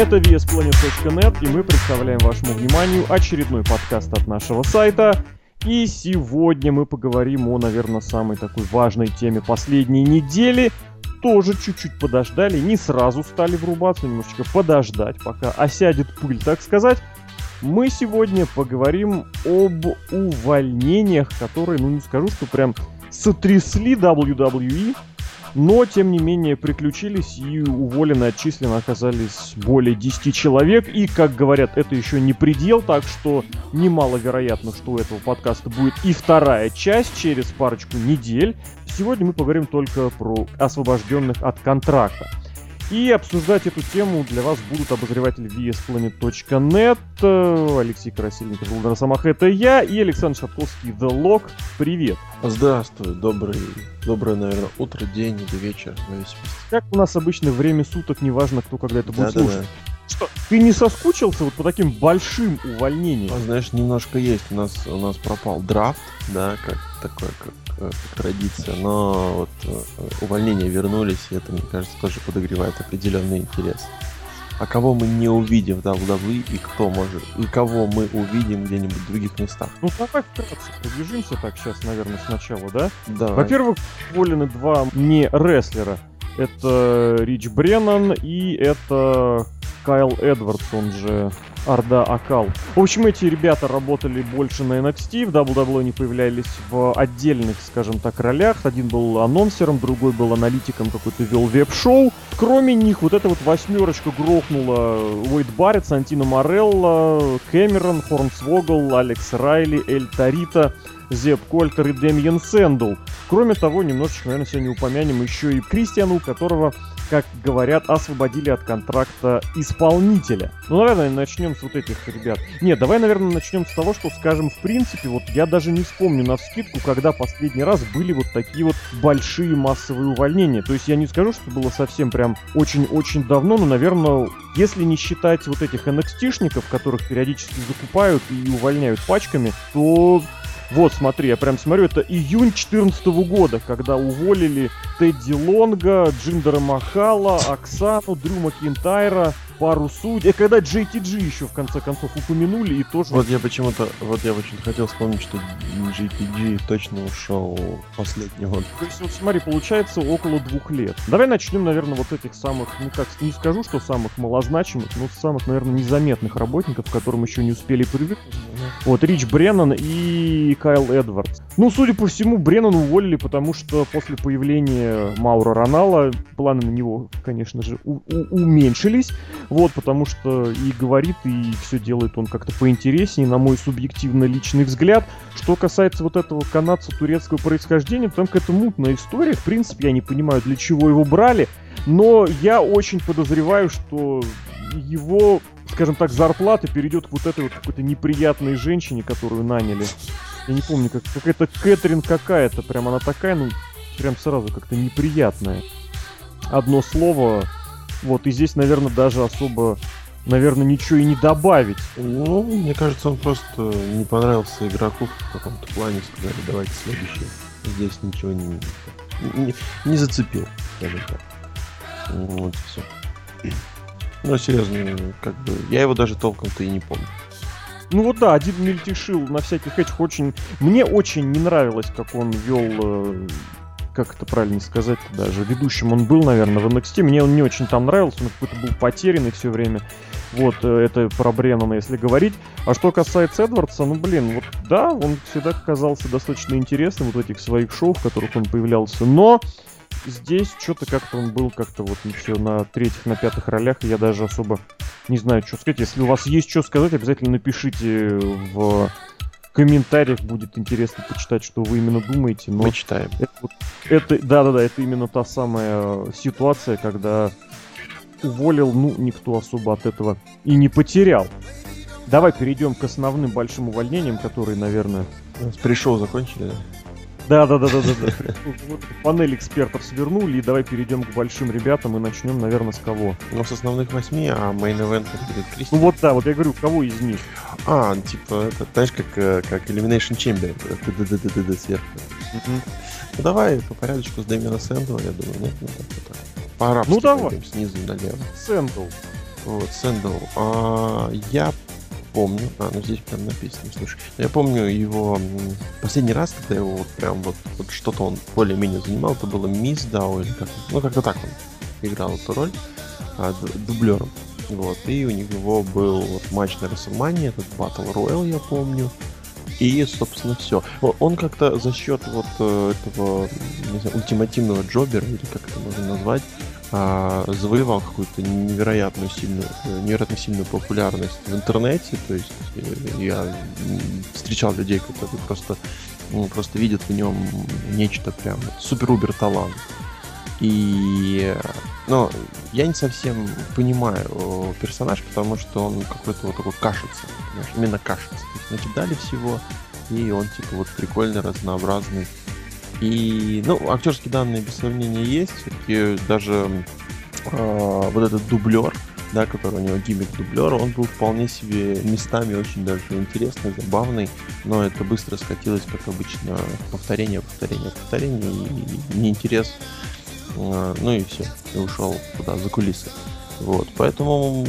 Это VSPlanet.net, и мы представляем вашему вниманию очередной подкаст от нашего сайта. И сегодня мы поговорим о, наверное, самой такой важной теме последней недели. Тоже чуть-чуть подождали, не сразу стали врубаться, немножечко подождать, пока осядет пыль, так сказать. Мы сегодня поговорим об увольнениях, которые, ну не скажу, что прям сотрясли WWE, но, тем не менее, приключились и уволены, отчислены оказались более 10 человек. И, как говорят, это еще не предел, так что немаловероятно, что у этого подкаста будет и вторая часть через парочку недель. Сегодня мы поговорим только про освобожденных от контракта. И обсуждать эту тему для вас будут обозреватель VSPlanet.net, Алексей Красильников, Владимир Самах, это я, и Александр Шатковский, The Log. Привет. Здравствуй, добрый, доброе, наверное, утро, день или вечер. Как у нас обычно время суток, неважно, кто когда это будет Да-да-да. слушать. Что, ты не соскучился вот по таким большим увольнениям? А, знаешь, немножко есть. У нас, у нас пропал драфт, да, как такое, как, как традиция. Но вот э, увольнения вернулись, и это, мне кажется, тоже подогревает определенный интерес. А кого мы не увидим в WWE и кто может, и кого мы увидим где-нибудь в других местах. Ну давай вкратце пробежимся так сейчас, наверное, сначала, да? Да. Во-первых, уволены два не рестлера. Это Рич Бреннан и это Кайл Эдвардс, он же Орда Акал. В общем, эти ребята работали больше на NXT, в WWE они появлялись в отдельных, скажем так, ролях. Один был анонсером, другой был аналитиком, какой-то вел веб-шоу. Кроме них, вот эта вот восьмерочка грохнула Уэйд Барретт, Сантино Морелло, Кэмерон, Хорнсвогл, Алекс Райли, Эль Тарита, Зеб Кольтер и Демьен Сэндл. Кроме того, немножечко, наверное, сегодня упомянем еще и Кристиану, у которого, как говорят, освободили от контракта исполнителя. Ну, наверное, начнем с вот этих ребят. Нет, давай, наверное, начнем с того, что, скажем, в принципе, вот я даже не вспомню на вскидку, когда последний раз были вот такие вот большие массовые увольнения. То есть я не скажу, что было совсем прям очень-очень давно, но, наверное, если не считать вот этих NXT-шников, которых периодически закупают и увольняют пачками, то вот, смотри, я прям смотрю, это июнь 2014 года, когда уволили Тедди Лонга, Джиндера Махала, Оксану, Дрю Макинтайра, пару судей. Когда JTG еще в конце концов упомянули, и тоже... Вот я почему-то, вот я очень хотел вспомнить, что GPG точно ушел последний год. То есть, вот смотри, получается около двух лет. Давай начнем, наверное, вот этих самых, ну как, не скажу, что самых малозначимых, но самых, наверное, незаметных работников, к которым еще не успели привыкнуть. Вот, Рич Бреннан и Кайл Эдвардс. Ну, судя по всему, Бреннан уволили, потому что после появления Маура Ронала планы на него, конечно же, уменьшились. Вот, потому что и говорит, и все делает он как-то поинтереснее, на мой субъективно личный взгляд. Что касается вот этого канадца турецкого происхождения, там какая-то мутная история. В принципе, я не понимаю, для чего его брали. Но я очень подозреваю, что его, скажем так, зарплата перейдет к вот этой вот какой-то неприятной женщине, которую наняли. Я не помню, как какая-то Кэтрин какая-то, прям она такая, ну, прям сразу как-то неприятная. Одно слово, вот, и здесь, наверное, даже особо, наверное, ничего и не добавить. Ну, мне кажется, он просто не понравился игроку в каком-то плане, сказали, давайте следующий. Здесь ничего не, не, не зацепил, скажем так. Вот все. Ну, серьезно, как бы, я его даже толком-то и не помню. Ну вот да, один мельтешил на всяких этих очень... Мне очень не нравилось, как он вел... э, Как это правильно сказать даже? Ведущим он был, наверное, в NXT. Мне он не очень там нравился, он какой-то был потерянный все время. Вот, э, это про Бреннана, если говорить. А что касается Эдвардса, ну, блин, вот да, он всегда казался достаточно интересным вот этих своих шоу, в которых он появлялся. Но здесь что-то как-то он был как-то вот все на третьих, на пятых ролях, я даже особо не знаю, что сказать. Если у вас есть что сказать, обязательно напишите в комментариях, будет интересно почитать, что вы именно думаете. Но Мы читаем. это, вот- это, да-да-да, это именно та самая э, ситуация, когда уволил, ну, никто особо от этого и не потерял. Давай перейдем к основным большим увольнениям, которые, наверное, Пришел, закончили, да? Да, да, да, да, да. Вот Панель экспертов свернули, и давай перейдем к большим ребятам и начнем, наверное, с кого. Ну, с основных восьми, а main event будет Кристи. Ну вот да, вот я говорю, кого из них? А, типа, это, знаешь, как, э, как Elimination Chamber. ДДДДД сверху. Ну, давай по порядочку с Дэмиана Сэндоу, я думаю, нет? Ну, так, так. По-арабски Ну, давай. снизу налево. Сэндоу. Вот, Сэндоу. А, я помню, а, ну здесь прям написано, слушай, я помню его последний раз, когда его вот прям вот, вот что-то он более-менее занимал, это было Мисс Дау или как ну как-то так он играл эту роль а, дублером. Вот, и у него был вот матч на WrestleMania, этот Battle Royale, я помню. И, собственно, все. Он как-то за счет вот э, этого, не знаю, ультимативного джобера, или как это можно назвать, а, завоевал какую-то невероятную сильную, э, невероятно сильную популярность в интернете. То есть э, я встречал людей, которые просто, ну, просто видят в нем нечто прям супер-убер талант. И, ну, я не совсем понимаю персонаж, потому что он какой-то вот такой кашица, понимаешь, именно кашица. То есть накидали всего, и он типа вот прикольный, разнообразный. И, ну, актерские данные без сомнения есть. Все-таки даже э, вот этот дублер, да, который у него гиммик дублера, он был вполне себе местами очень даже интересный, забавный, но это быстро скатилось, как обычно, повторение, повторение, повторение, и, и неинтерес, э, ну и все, и ушел туда, за кулисы. Вот, поэтому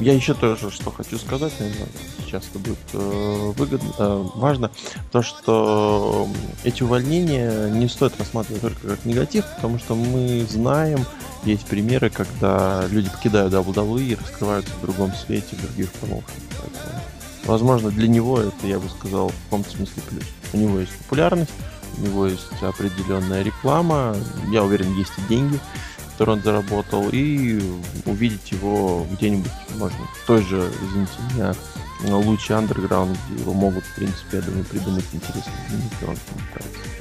я еще тоже, что хочу сказать, наверное, сейчас это будет э, выгодно, э, важно, то, что эти увольнения не стоит рассматривать только как негатив, потому что мы знаем, есть примеры, когда люди покидают WWE и раскрываются в другом свете, в других промоушенах. Возможно, для него это, я бы сказал, в каком-то смысле плюс. У него есть популярность, у него есть определенная реклама, я уверен, есть и деньги он заработал, и увидеть его где-нибудь, можно, в той же, извините меня, лучше андерграунд, где его могут, в принципе, я думаю, придумать интересные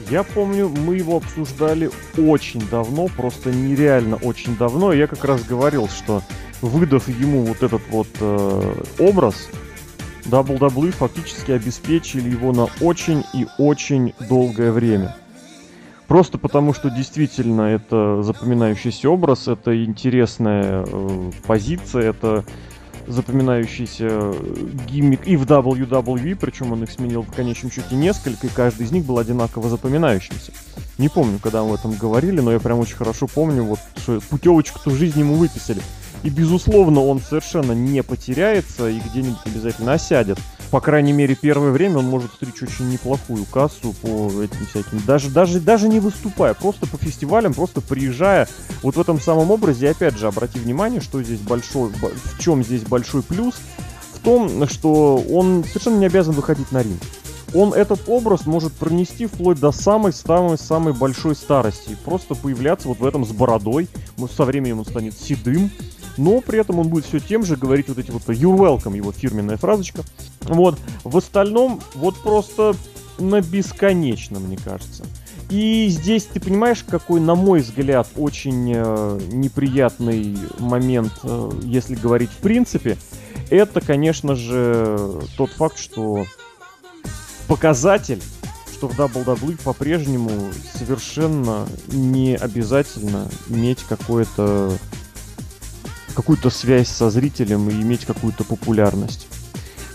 Я помню, мы его обсуждали очень давно, просто нереально очень давно. Я как раз говорил, что выдав ему вот этот вот э, образ, WWE фактически обеспечили его на очень и очень долгое время. Просто потому, что действительно это запоминающийся образ, это интересная э, позиция, это запоминающийся гиммик и в WWE, причем он их сменил в конечном счете несколько, и каждый из них был одинаково запоминающимся. Не помню, когда мы об этом говорили, но я прям очень хорошо помню, вот что путевочку-то в жизни ему выписали. И, безусловно, он совершенно не потеряется и где-нибудь обязательно осядет по крайней мере, первое время он может стричь очень неплохую кассу по этим всяким, даже, даже, даже не выступая, просто по фестивалям, просто приезжая вот в этом самом образе. Опять же, обрати внимание, что здесь большой, в чем здесь большой плюс, в том, что он совершенно не обязан выходить на ринг. Он этот образ может пронести вплоть до самой-самой-самой большой старости. Просто появляться вот в этом с бородой. Со временем он станет седым но при этом он будет все тем же говорить вот эти вот you're welcome, его фирменная фразочка. Вот. В остальном вот просто на бесконечно, мне кажется. И здесь ты понимаешь, какой, на мой взгляд, очень э, неприятный момент, э, если говорить в принципе, это, конечно же, тот факт, что показатель, что в WWE по-прежнему совершенно не обязательно иметь какое-то какую-то связь со зрителем и иметь какую-то популярность.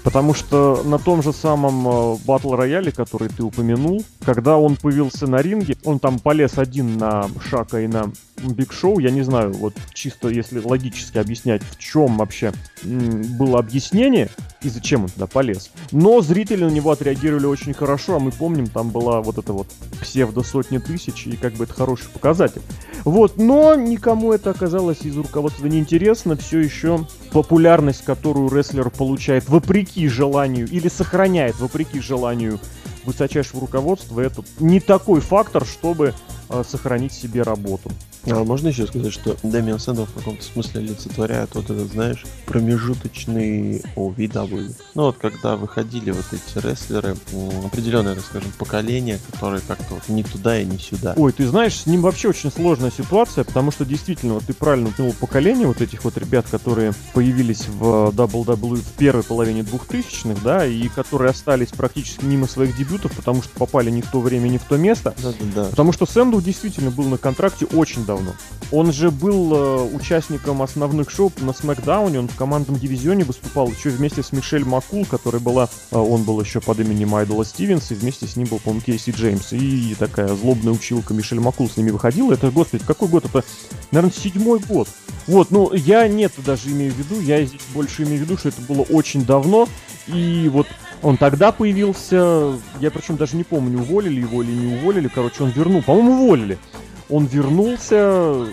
Потому что на том же самом батл э, рояле, который ты упомянул, когда он появился на ринге, он там полез один на Шака и на Биг Шоу, я не знаю, вот чисто если логически объяснять, в чем вообще было объяснение и зачем он туда полез. Но зрители на него отреагировали очень хорошо, а мы помним, там была вот эта вот псевдо сотни тысяч, и как бы это хороший показатель. Вот, но никому это оказалось из руководства неинтересно, все еще популярность, которую рестлер получает вопреки желанию или сохраняет вопреки желанию высочайшего руководства, это не такой фактор, чтобы э, сохранить себе работу. А можно еще сказать, что Дэмиан Сэндл в каком-то смысле олицетворяет вот этот, знаешь, промежуточный OVW. Ну вот, когда выходили вот эти рестлеры, определенное, так скажем, поколение, которое как-то вот не туда и не сюда. Ой, ты знаешь, с ним вообще очень сложная ситуация, потому что действительно, вот ты правильно упомянул поколение вот этих вот ребят, которые появились в WWE в первой половине 2000-х, да, и которые остались практически мимо своих дебютов, потому что попали не в то время, не в то место. Да, да, да. Потому что Сэндл действительно был на контракте очень давно давно. Он же был э, участником основных шоу на Смакдауне, он в командном дивизионе выступал еще вместе с Мишель Макул, которая была, э, он был еще под именем Айдола Стивенс, и вместе с ним был, по-моему, Кейси Джеймс. И такая злобная училка Мишель Макул с ними выходила. Это, господи, какой год? Это, наверное, седьмой год. Вот, ну, я нет даже имею в виду, я здесь больше имею в виду, что это было очень давно, и вот он тогда появился, я причем даже не помню, уволили его или не уволили, короче, он вернул, по-моему, уволили. Он вернулся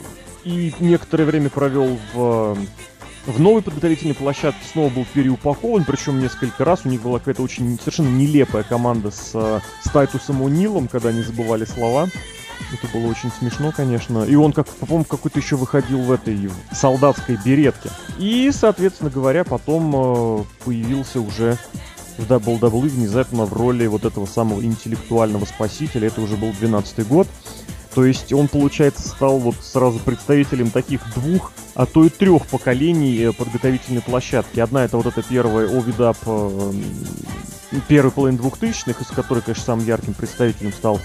и некоторое время провел в, в новой подготовительной площадке, снова был переупакован, причем несколько раз. У них была какая-то очень совершенно нелепая команда с, с Тайтусом О'Нилом, когда они забывали слова. Это было очень смешно, конечно. И он, как, по-моему, какой-то еще выходил в этой солдатской беретке. И, соответственно говоря, потом э, появился уже в WWE внезапно в роли вот этого самого интеллектуального спасителя. Это уже был 12 год. То есть он, получается, стал вот сразу представителем таких двух, а то и трех поколений э, подготовительной площадки. Одна это вот эта первая Ovid Up первый половин двухтысячных, из которой, конечно, самым ярким представителем стал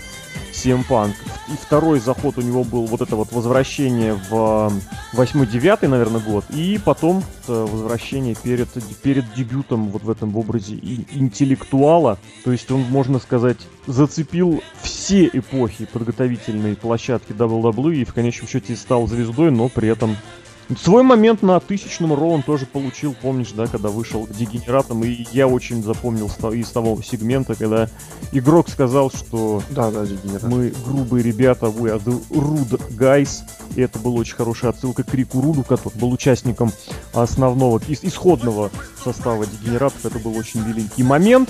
CM Punk. И второй заход у него был вот это вот возвращение в 8-9, наверное, год. И потом возвращение перед, перед дебютом вот в этом образе интеллектуала. То есть он, можно сказать, зацепил все эпохи подготовительной площадки WWE и в конечном счете стал звездой, но при этом Свой момент на тысячном Ро он тоже получил, помнишь, да, когда вышел к дегенератам, и я очень запомнил из того сегмента, когда игрок сказал, что да, да, мы грубые ребята, we are the rude guys, и это была очень хорошая отсылка к Рику Руду, который был участником основного, исходного состава дегенератов, это был очень великий момент.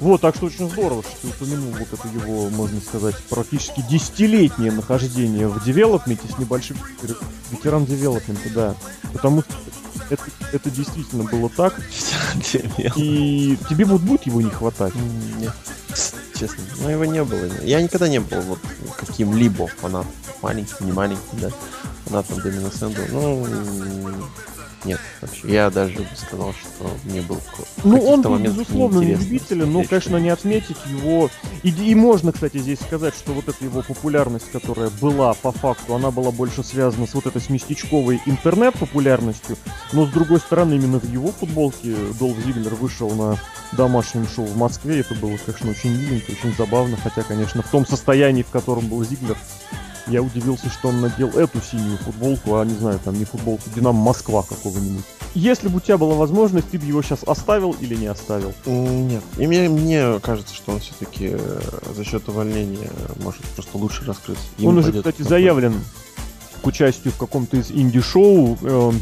Вот, так что очень здорово, что ты упомянул вот это его, можно сказать, практически десятилетнее нахождение в девелопменте с небольшим ветеран девелопмента, да. Потому что это, это действительно было так. И тебе вот будет его не хватать? Нет, честно. Ну, его не было. Я никогда не был вот каким-либо фанатом. Маленьким, не маленьким, да. Фанатом Домина Сэнду. Ну, нет, вообще. Я даже бы сказал, что мне был Ну, он был, безусловно, не любителем, но, конечно, не отметить его... И, и можно, кстати, здесь сказать, что вот эта его популярность, которая была по факту, она была больше связана с вот этой с местечковой интернет-популярностью, но, с другой стороны, именно в его футболке Долф Зиглер вышел на домашнем шоу в Москве, это было, конечно, очень миленько, очень забавно, хотя, конечно, в том состоянии, в котором был Зиглер, я удивился, что он надел эту синюю футболку, а не знаю, там не футболку Динамо Москва какого-нибудь. Если бы у тебя была возможность, ты бы его сейчас оставил или не оставил? Нет. И мне, мне кажется, что он все-таки э, за счет увольнения может просто лучше раскрыться. Он уже, кстати, заявлен к участию в каком-то из инди-шоу. Э,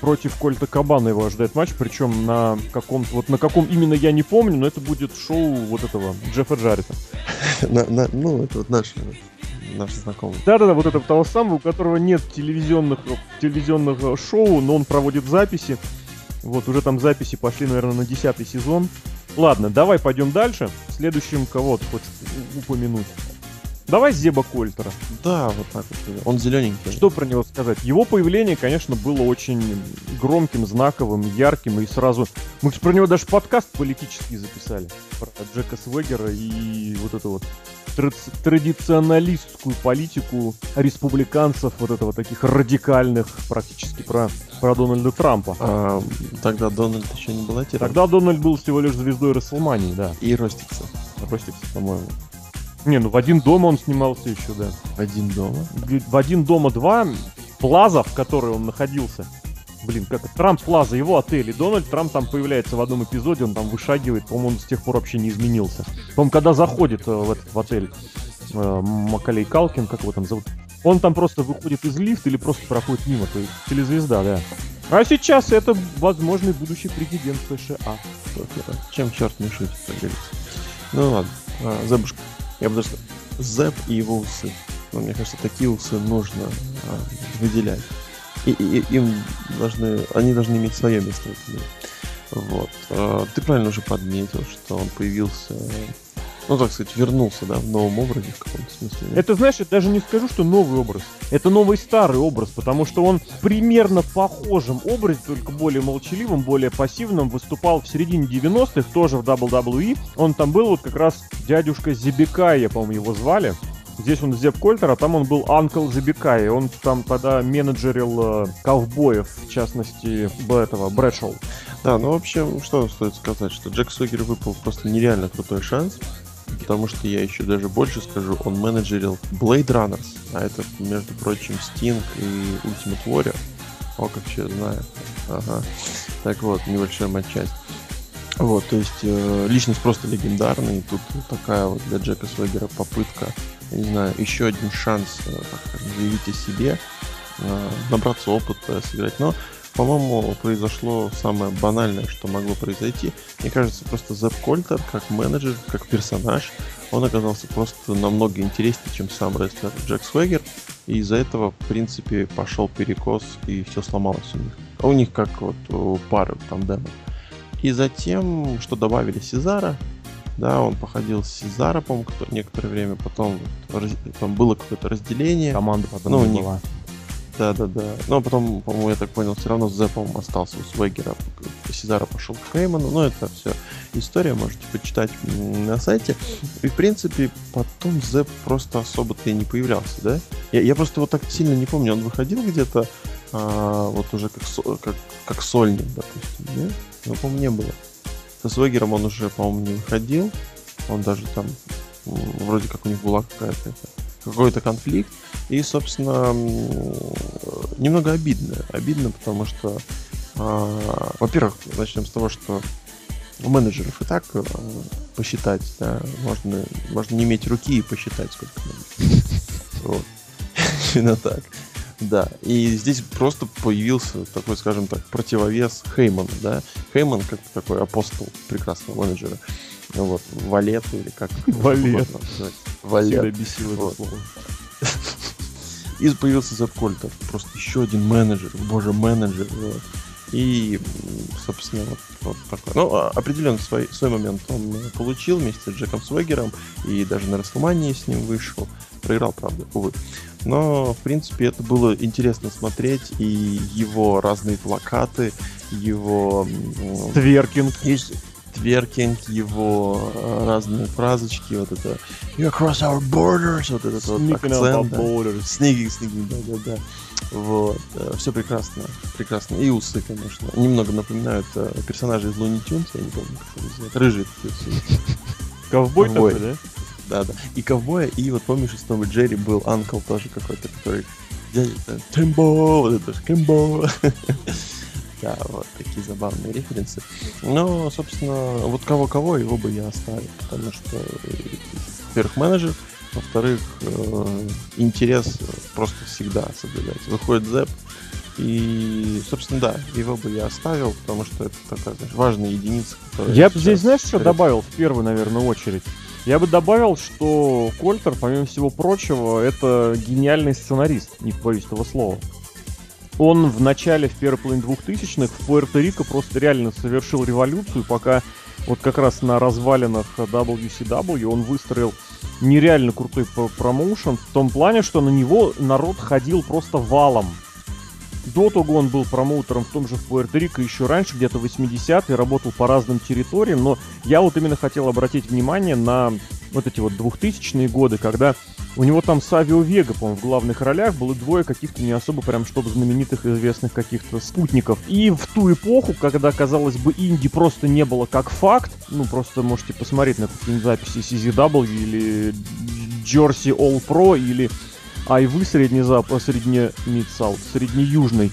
против Кольта Кабана его ожидает матч, причем на каком-то, вот на каком именно я не помню, но это будет шоу вот этого Джеффа Джаррита. ну, это вот наш наш знакомый. Да-да-да, вот этого того самого, у которого нет телевизионных, телевизионных шоу, но он проводит записи. Вот, уже там записи пошли, наверное, на десятый сезон. Ладно, давай пойдем дальше. Следующим кого ты хочешь упомянуть? Давай Зеба Кольтера. Да, вот так вот. Он зелененький. Что про него сказать? Его появление, конечно, было очень громким, знаковым, ярким. И сразу... Мы про него даже подкаст политический записали. Про Джека Свегера и вот это вот традиционалистскую политику республиканцев, вот этого таких радикальных, практически про, про Дональда Трампа. А, тогда Дональд еще не был отиром. Тогда Дональд был всего лишь звездой Расселмании, да. И Ростикса. Ростикса, по-моему. Не, ну в один дома он снимался еще, да. В один дома? В один дома два плаза, в которой он находился. Блин, как? Трамп Плаза, его отель. И Дональд Трамп там появляется в одном эпизоде, он там вышагивает. По-моему, он с тех пор вообще не изменился. По-моему, когда заходит э, в этот в отель э, Макалей Калкин, как его там зовут, он там просто выходит из лифта или просто проходит мимо. То есть телезвезда, да. А сейчас это возможный будущий президент США. Чем черт не шутит, как говорится. Ну ладно, а, Зебушка. Я бы даже Зеб и его усы. Но мне кажется, такие усы нужно а, выделять и, и, им должны, они должны иметь свое место в мире. Вот. А, ты правильно уже подметил, что он появился, ну, так сказать, вернулся, да, в новом образе в каком-то смысле. Это, знаешь, я даже не скажу, что новый образ. Это новый старый образ, потому что он примерно похожим образе, только более молчаливым, более пассивным, выступал в середине 90-х, тоже в WWE. Он там был вот как раз дядюшка Зибикая, по-моему, его звали. Здесь он Зеп Кольтер, а там он был Анкл Забикай. Он там тогда менеджерил э, ковбоев, в частности, этого, Брэдшоу. Да, ну, в общем, что стоит сказать, что Джек Согер выпал просто нереально крутой шанс, потому что я еще даже больше скажу, он менеджерил Blade Runners, а это, между прочим, Sting и Ultimate Warrior. О, как все знаю. Ага. Так вот, небольшая матчасть. Вот, то есть э, личность просто легендарная, и тут такая вот для Джека Свегера попытка, не знаю, еще один шанс, э, заявить о себе, э, набраться опыта, сыграть. Но, по-моему, произошло самое банальное, что могло произойти. Мне кажется, просто Зеп Кольтер, как менеджер, как персонаж, он оказался просто намного интереснее, чем сам рестлер Джек Свегер, и из-за этого, в принципе, пошел перекос, и все сломалось у них. А у них как вот у пары там демон. И затем, что добавили Сезара, да, он походил с Сезара, по-моему, некоторое время, потом там было какое-то разделение. Команда потом ну, не была. Да, да, да. Но потом, по-моему, я так понял, все равно с Зепом остался у Свегера. Сезара пошел к Хейману. Но это все история, можете почитать на сайте. И, в принципе, потом Зеп просто особо-то и не появлялся, да? Я, я просто его так сильно не помню. Он выходил где-то а, вот уже как, как, как сольник, допустим, нет? Ну, по-моему, не было. Со Свегером он уже, по-моему, не выходил. Он даже там, вроде как у них была какая-то какой-то конфликт. И, собственно, немного обидно. Обидно, потому что, а, во-первых, начнем с того, что у менеджеров и так э, посчитать, да, можно, можно не иметь руки и посчитать, сколько надо. Вот. Именно так. Да, и здесь просто появился такой, скажем так, противовес Хейману, да. Хейман как такой апостол прекрасного менеджера. Вот, валет или как Валет. Валет. Всегда бесил это слово. И появился Зеп Кольтер. Просто еще один менеджер. Боже, менеджер. Вот. И, собственно, вот, вот такой. Ну, а, определенно свой, свой момент он получил вместе с Джеком Свегером. И даже на Расселмании с ним вышел. Проиграл, правда, увы. Но, в принципе, это было интересно смотреть, и его разные плакаты, его... Тверкинг. Тверкинг, его э, разные фразочки, вот это You cross our borders, вот этот вот акцент. Borders. Sneaking, sneaking, да, да, да. Вот, э, все прекрасно, прекрасно. И усы, конечно. Немного напоминают э, персонажей из Looney Tunes, я не помню, как. Рыжие такие усы. Ковбой такой, да? Да, да. И ковбоя, и вот помнишь, из Тома Джерри был Анкл тоже какой-то, который дядя Тимбо, вот это Кимбо. Да, вот такие забавные референсы. Но, собственно, вот кого-кого его бы я оставил, потому что, во-первых, менеджер, во-вторых, э, интерес просто всегда соблюдается. Выходит Зэп, и, собственно, да, его бы я оставил, потому что это такая, знаешь, важная единица, которая... Я бы здесь, знаешь, что добавил в первую, наверное, очередь? Я бы добавил, что Кольтер, помимо всего прочего, это гениальный сценарист, не боюсь этого слова. Он в начале, в первой половине двухтысячных в Пуэрто-Рико просто реально совершил революцию, пока вот как раз на развалинах WCW он выстроил нереально крутой промоушен в том плане, что на него народ ходил просто валом. До того он был промоутером в том же в Пуэрто-Рико еще раньше, где-то 80-е, работал по разным территориям, но я вот именно хотел обратить внимание на вот эти вот 2000-е годы, когда у него там Савио Вега, по-моему, в главных ролях было двое каких-то не особо прям чтобы знаменитых известных каких-то спутников. И в ту эпоху, когда, казалось бы, инди просто не было как факт, ну, просто можете посмотреть на какие-нибудь записи CZW или Jersey All Pro или Айвы средне-запад, средне-мидсаут, средне-южный.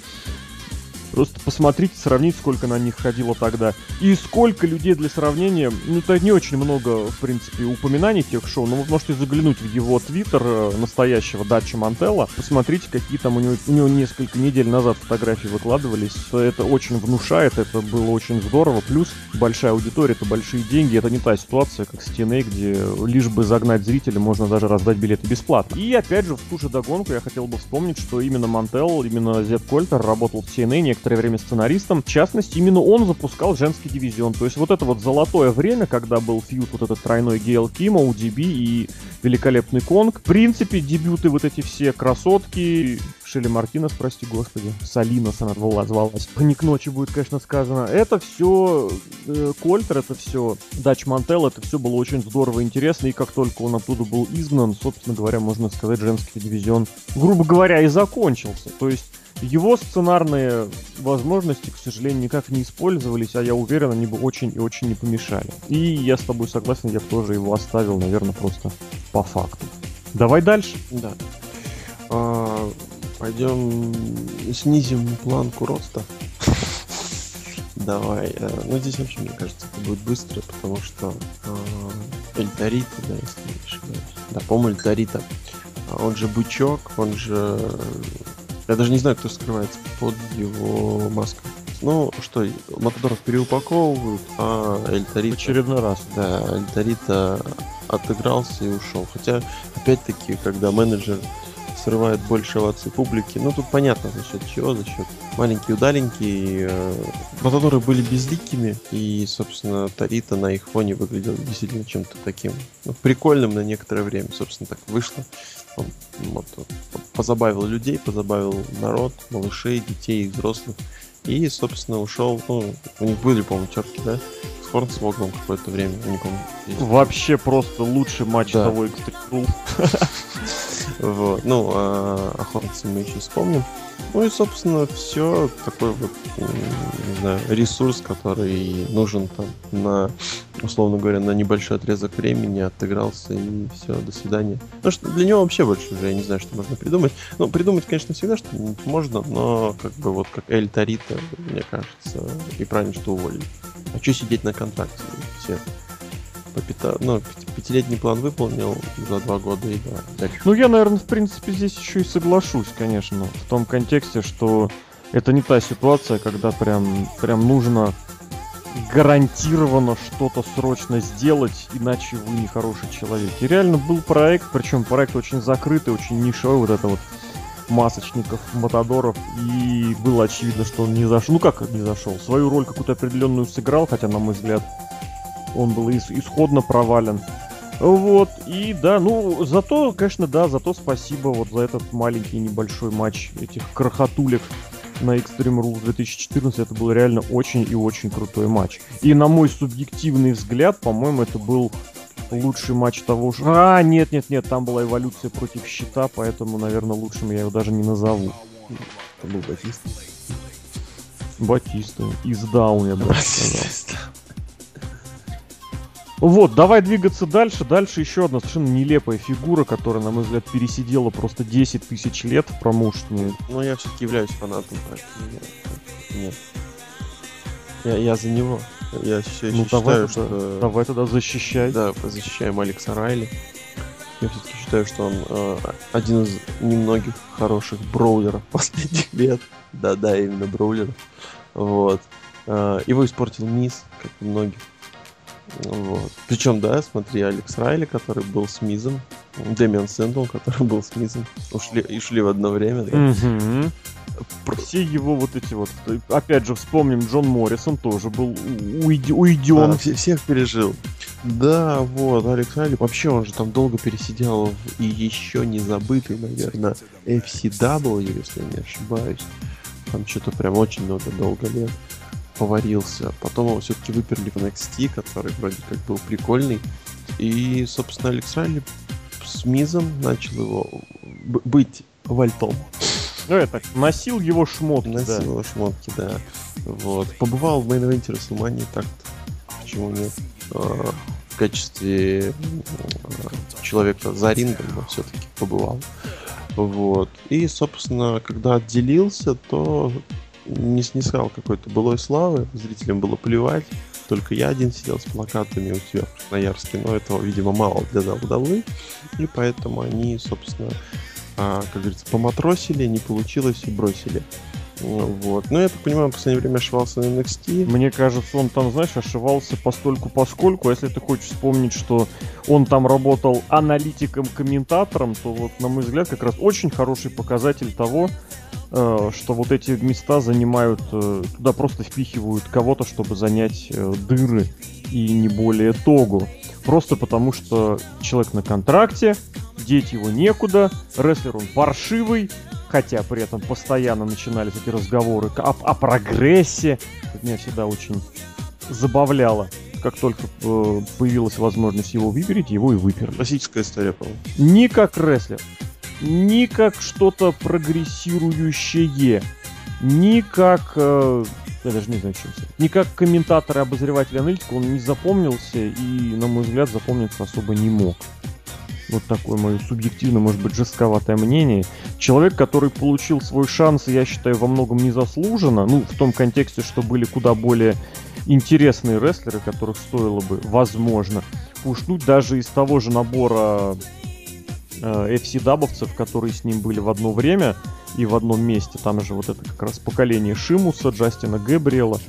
Просто посмотрите, сравните, сколько на них ходило тогда. И сколько людей для сравнения. Ну, это не очень много, в принципе, упоминаний тех шоу, но вы можете заглянуть в его твиттер э, настоящего Дача Мантелла. Посмотрите, какие там у него, у него несколько недель назад фотографии выкладывались. Это очень внушает, это было очень здорово. Плюс большая аудитория, это большие деньги. Это не та ситуация, как с TNA, где лишь бы загнать зрителя, можно даже раздать билеты бесплатно. И опять же, в ту же догонку я хотел бы вспомнить, что именно Мантел, именно Зет Кольтер работал в TNA некоторое время сценаристом. В частности, именно он запускал женский дивизион. То есть вот это вот золотое время, когда был фьюз вот этот тройной Гейл Кима, UDB и великолепный Конг. В принципе, дебюты вот эти все красотки, Шелли Мартинес, прости господи, Салинос она звалась. Ник ночи будет, конечно, сказано. Это все э, Кольтер, это все Дач Мантел, это все было очень здорово и интересно. И как только он оттуда был изгнан, собственно говоря, можно сказать, женский дивизион, грубо говоря, и закончился. То есть его сценарные возможности, к сожалению, никак не использовались, а я уверен, они бы очень и очень не помешали. И я с тобой согласен, я бы тоже его оставил, наверное, просто по факту. Давай дальше. Да. А, пойдем снизим планку роста. Давай. Э, ну, здесь вообще, мне кажется, это будет быстро, потому что э, Эльтарита, да, если не ошибаюсь. Да, по-моему, Эльтарита. А он же бычок, он же я даже не знаю, кто скрывается под его маской. Ну, что, Матадоров переупаковывают, а Эльтарита... В очередной раз. Да, Эльтарита отыгрался и ушел. Хотя, опять-таки, когда менеджер срывает больше оваций публики, ну, тут понятно, за счет чего, за счет маленькие удаленькие. Э, Матадоры были безликими, и, собственно, Тарита на их фоне выглядел действительно чем-то таким ну, прикольным на некоторое время. Собственно, так вышло. Он вот, позабавил людей, позабавил народ, малышей, детей и взрослых. И, собственно, ушел, ну, у них были, по-моему, терки, да? С Хорнсвогом какое-то время, не помню. Есть. Вообще просто лучший матч да. того Extreme Вот. Ну, а, о Хорнсе мы еще вспомним. Ну и, собственно, все такой вот, не знаю, ресурс, который нужен там на, условно говоря, на небольшой отрезок времени, отыгрался и все, до свидания. Ну что для него вообще больше уже я не знаю, что можно придумать. Ну, придумать, конечно, всегда что-нибудь можно, но как бы вот как Эль Тарита, мне кажется, и правильно, что уволили. А что сидеть на контракте? Все по пята... ну, пятилетний план выполнил за два года и да. Ну, я, наверное, в принципе, здесь еще и соглашусь, конечно, в том контексте, что это не та ситуация, когда прям, прям нужно гарантированно что-то срочно сделать, иначе вы не хороший человек. И реально был проект, причем проект очень закрытый, очень нишевой, вот это вот масочников, матадоров, и было очевидно, что он не зашел. Ну как не зашел? Свою роль какую-то определенную сыграл, хотя, на мой взгляд, он был исходно провален. Вот, и да, ну, зато, конечно, да, зато спасибо вот за этот маленький небольшой матч этих крохотулек на Extreme Rules 2014. Это был реально очень и очень крутой матч. И на мой субъективный взгляд, по-моему, это был лучший матч того же... А, нет, нет, нет, там была эволюция против щита, поэтому, наверное, лучшим я его даже не назову. Это был Батиста. Батиста. Из Даун, я бы сказал. Вот, давай двигаться дальше. Дальше еще одна совершенно нелепая фигура, которая, на мой взгляд, пересидела просто 10 тысяч лет в промоушене. Ну, я все-таки являюсь фанатом, нет. Я, я за него. Я все ну, давай считаю, тогда, что... Давай тогда защищай. Да, защищаем Алекса Райли. Я все-таки считаю, что он э, один из немногих хороших броулеров последних лет. Да-да, именно броулеров. Вот. Э, его испортил Мисс, как и многих. Вот. Причем, да, смотри, Алекс Райли, который был с Мизом, Дэмиан Сэндл, который был с Мизом, ушли и шли в одно время, да. Угу. Все его вот эти вот, опять же, вспомним, Джон Моррисон тоже был уйден. А, всех пережил. Да, вот, Алекс Райли, вообще он же там долго пересидел в и еще не забытый, наверное, FCW, если я не ошибаюсь. Там что-то прям очень много, долго лет поварился. Потом его все-таки выперли в NXT, который вроде как был прикольный. И, собственно, Алекс Райли с Мизом начал его быть вальтом. Ну, это, носил его шмотки, Носил да. его шмотки, да. Вот. Побывал в мейн-эвенте Расселмании, так почему нет. А, в качестве а, человека за рингом, но все-таки побывал. Вот. И, собственно, когда отделился, то не снискал какой-то былой славы, зрителям было плевать. Только я один сидел с плакатами у себя в Красноярске, но этого, видимо, мало для WWE, и поэтому они, собственно, а, как говорится, поматросили, не получилось и бросили. Вот. Но я так понимаю, в последнее время ошивался на NXT. Мне кажется, он там, знаешь, ошивался постольку поскольку. Если ты хочешь вспомнить, что он там работал аналитиком-комментатором, то вот, на мой взгляд, как раз очень хороший показатель того, что вот эти места занимают, э, туда просто впихивают кого-то, чтобы занять э, дыры, и не более того. Просто потому, что человек на контракте, деть его некуда, рестлер он паршивый, хотя при этом постоянно начинались эти разговоры о, о прогрессе. Это меня всегда очень забавляло. Как только э, появилась возможность его выпереть, его и выперли. Классическая история, по-моему. Ни как рестлер, ни как что-то прогрессирующее, ни как... Э, я даже не знаю, чем сказать. Ни как комментатор и обозреватель аналитика он не запомнился и, на мой взгляд, запомниться особо не мог. Вот такое мое субъективно, может быть, жестковатое мнение. Человек, который получил свой шанс, я считаю, во многом незаслуженно. Ну, в том контексте, что были куда более интересные рестлеры, которых стоило бы, возможно, пушнуть даже из того же набора э, FC-дабовцев, которые с ним были в одно время и в одном месте. Там же вот это как раз поколение Шимуса, Джастина Гэбриэла.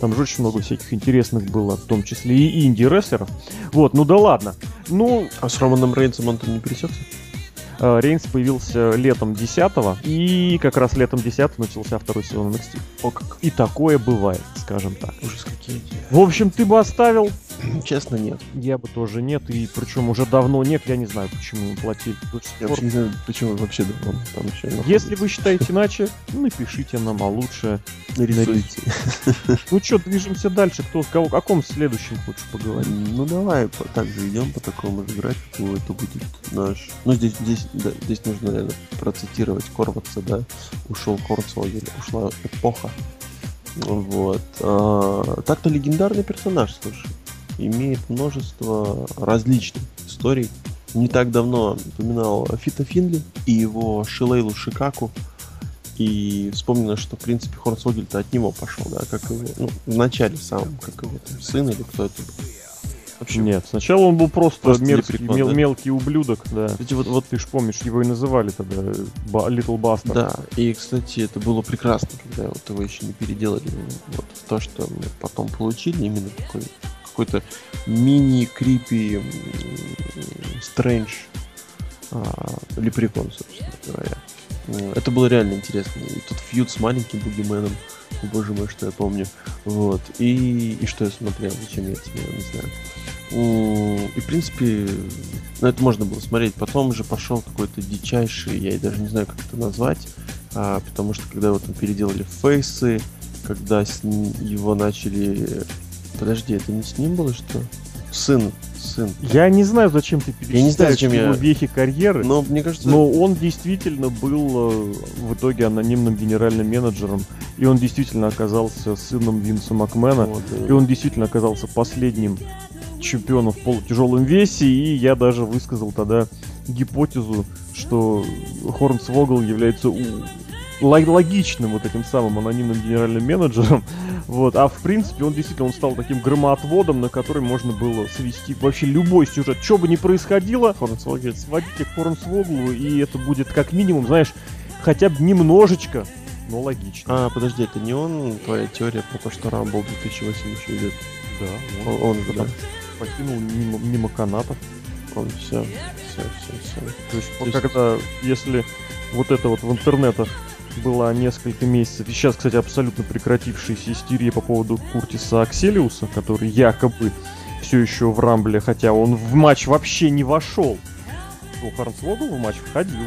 Там же очень много всяких интересных было, в том числе и инди-рестлеров. Вот, ну да ладно. Ну... А с Романом Рейнсом он-то не пересекся? Э, Рейнс появился летом 10 и как раз летом 10 начался второй сезон NXT. О как. И такое бывает, скажем так. Ужас какие. В общем, ты бы оставил? Честно, нет. Я бы тоже нет, и причем уже давно нет, я не знаю, почему им платили. Я вообще не знаю, почему вообще да, он там еще находится. Если вы считаете иначе, напишите нам, а лучше... нарисуете. Ну что, движемся дальше. Кто, кого, о каком следующем хочешь поговорить? Ну давай так же идем по такому же графику. Это будет наш. Ну здесь здесь да, здесь нужно наверное, процитировать Корватса, да. Ушел Корнсвогель, ушла эпоха. Вот. А, так-то легендарный персонаж, слушай. Имеет множество различных историй. Не так давно упоминал Фита Финли и его Шилейлу Шикаку. И вспомнено, что, в принципе, Хорнсвогель-то от него пошел, да, как его, ну, в начале сам, как его там, сын или кто это был. Вообще, Нет, сначала он был просто, Просто мерзкий, лепрекон, мел- да? мелкий ублюдок, да. Кстати, вот, вот Ты ж помнишь, его и называли тогда Ба- Little Buster. Да, и, кстати, это было прекрасно, когда вот его еще не переделали. Вот то, что мы потом получили, именно такой какой-то мини-крипи стрэндж лепрекон, собственно говоря. Это было реально интересно. И тут фьюд с маленьким бугименом. Боже мой, что я помню. Вот. И, и что я смотрел, зачем я это не знаю. И, в принципе, ну, это можно было смотреть. Потом же пошел какой-то дичайший, я даже не знаю, как это назвать, а, потому что когда вот там переделали фейсы, когда с его начали... Подожди, это не с ним было, что? Сын, сын. Я не знаю, зачем ты перечисляешь не знаю, зачем его я- вехи карьеры, Но мне кажется... но он действительно был э, в итоге анонимным генеральным менеджером, и он действительно оказался сыном Винса Макмена, вот, э, и он действительно оказался последним чемпионом в полутяжелом весе, и я даже высказал тогда гипотезу, что Хорнсвогл является логичным вот этим самым анонимным генеральным менеджером, вот, а в принципе он действительно он стал таким громоотводом, на который можно было свести вообще любой сюжет, что бы ни происходило, сводите к Хорнсвоглу, и это будет как минимум, знаешь, хотя бы немножечко, но логично. А, подожди, это не он, твоя теория про то, что Рамбл 2008 еще идет? да, Он, он же, да? покинул мимо, мимо канатов. Он все, все, все, все. То есть, То есть- когда, если вот это вот в интернетах была несколько месяцев, и сейчас, кстати, абсолютно прекратившаяся истерия по поводу Куртиса Акселиуса, который якобы все еще в Рамбле, хотя он в матч вообще не вошел. То Харнсвогл в матч входил.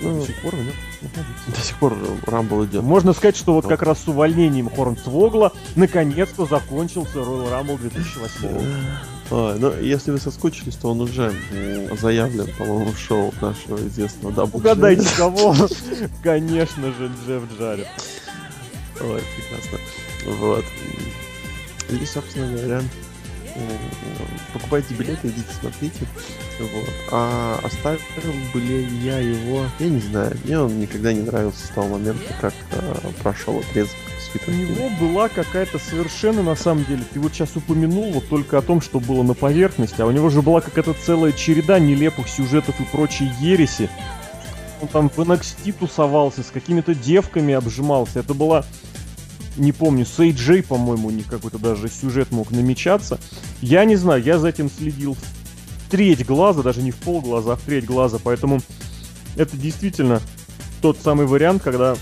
Ну, До сих пор находится. до сих пор Рамбл идет. Можно сказать, что вот как раз с увольнением Хорнсвогла наконец-то закончился Royal Rumble 2008. Ой, ну, если вы соскучились, то он уже заявлен, по-моему, в шоу нашего известного Double Угадайте, кого? Конечно же, Джефф Джаред. Ой, прекрасно. Вот. И, собственно говоря, покупайте билеты, идите смотрите. Вот. А оставил бы ли я его, я не знаю. Мне он никогда не нравился с того момента, как э, прошел отрезок У него была какая-то совершенно, на самом деле, ты вот сейчас упомянул вот только о том, что было на поверхности, а у него же была какая-то целая череда нелепых сюжетов и прочей ереси. Он там в NXT тусовался, с какими-то девками обжимался. Это была, не помню, с AJ, по-моему, не какой-то даже сюжет мог намечаться. Я не знаю, я за этим следил в треть глаза, даже не в пол глаза, а в треть глаза, поэтому это действительно тот самый вариант, когда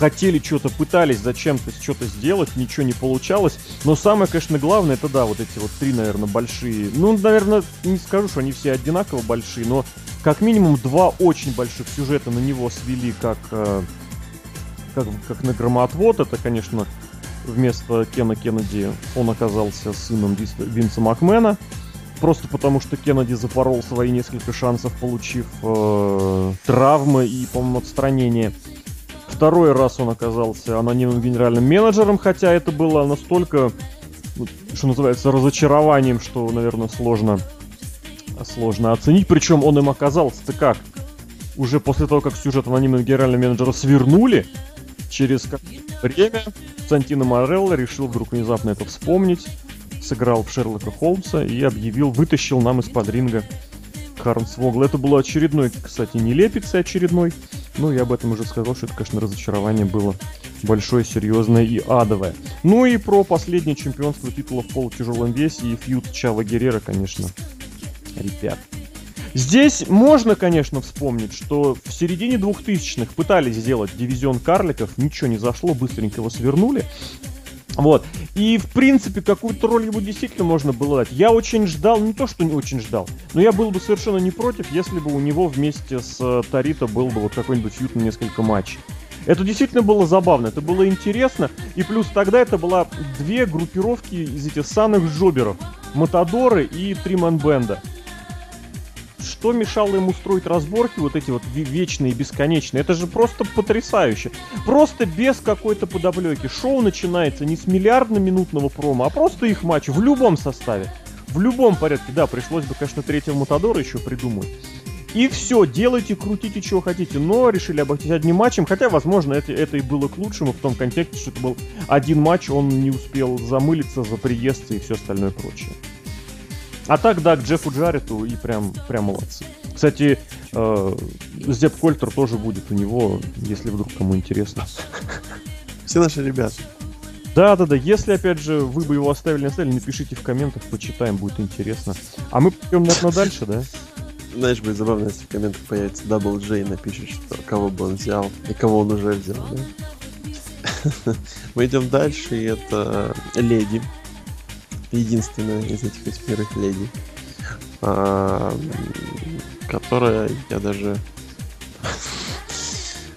хотели что-то, пытались зачем-то что-то сделать, ничего не получалось. Но самое, конечно, главное, это да, вот эти вот три, наверное, большие. Ну, наверное, не скажу, что они все одинаково большие, но как минимум два очень больших сюжета на него свели как, э, как, как на громоотвод. Это, конечно, вместо Кена Кеннеди он оказался сыном Винса Макмена. Просто потому, что Кеннеди запорол свои несколько шансов, получив э, травмы и, по-моему, отстранение. Второй раз он оказался анонимным генеральным менеджером, хотя это было настолько, ну, что называется, разочарованием, что, наверное, сложно, сложно оценить. Причем он им оказался-то как? Уже после того, как сюжет анонимного генерального менеджера свернули, через время Сантино Морелло решил вдруг внезапно это вспомнить, сыграл в Шерлока Холмса и объявил, вытащил нам из-под ринга Харнсвогл. Это было очередной, кстати, нелепица очередной. Ну, я об этом уже сказал, что это, конечно, разочарование было большое, серьезное и адовое. Ну и про последнее чемпионство титула в полутяжелом весе и фьюд Чава Геррера, конечно, ребят. Здесь можно, конечно, вспомнить, что в середине 2000-х пытались сделать дивизион карликов, ничего не зашло, быстренько его свернули. Вот. И, в принципе, какую-то роль ему действительно можно было дать. Я очень ждал, не то, что не очень ждал, но я был бы совершенно не против, если бы у него вместе с э, Тарита был бы вот какой-нибудь фьют несколько матчей. Это действительно было забавно, это было интересно, и плюс тогда это была две группировки из этих самых джоберов. Матадоры и Триман Бенда что мешало ему строить разборки вот эти вот вечные, бесконечные? Это же просто потрясающе. Просто без какой-то подоплеки. Шоу начинается не с миллиардно-минутного промо, а просто их матч в любом составе. В любом порядке. Да, пришлось бы, конечно, третьего Матадора еще придумать. И все, делайте, крутите, чего хотите. Но решили обойтись одним матчем. Хотя, возможно, это, это и было к лучшему в том контексте, что это был один матч, он не успел замылиться за приезд и все остальное прочее. А так, да, к Джеффу Джаррету и прям, прям молодцы. Кстати, э, Зеп Кольтер тоже будет у него, если вдруг кому интересно. Все наши ребята. Да, да, да. Если, опять же, вы бы его оставили столе, напишите в комментах, почитаем, будет интересно. А мы пойдем, наверное, дальше, да? Знаешь, будет забавно, если в комментах появится J и напишет, что кого бы он взял и кого он уже взял, да? Мы идем дальше, и это Леди единственная из этих восьмерых леди, а, которая я даже...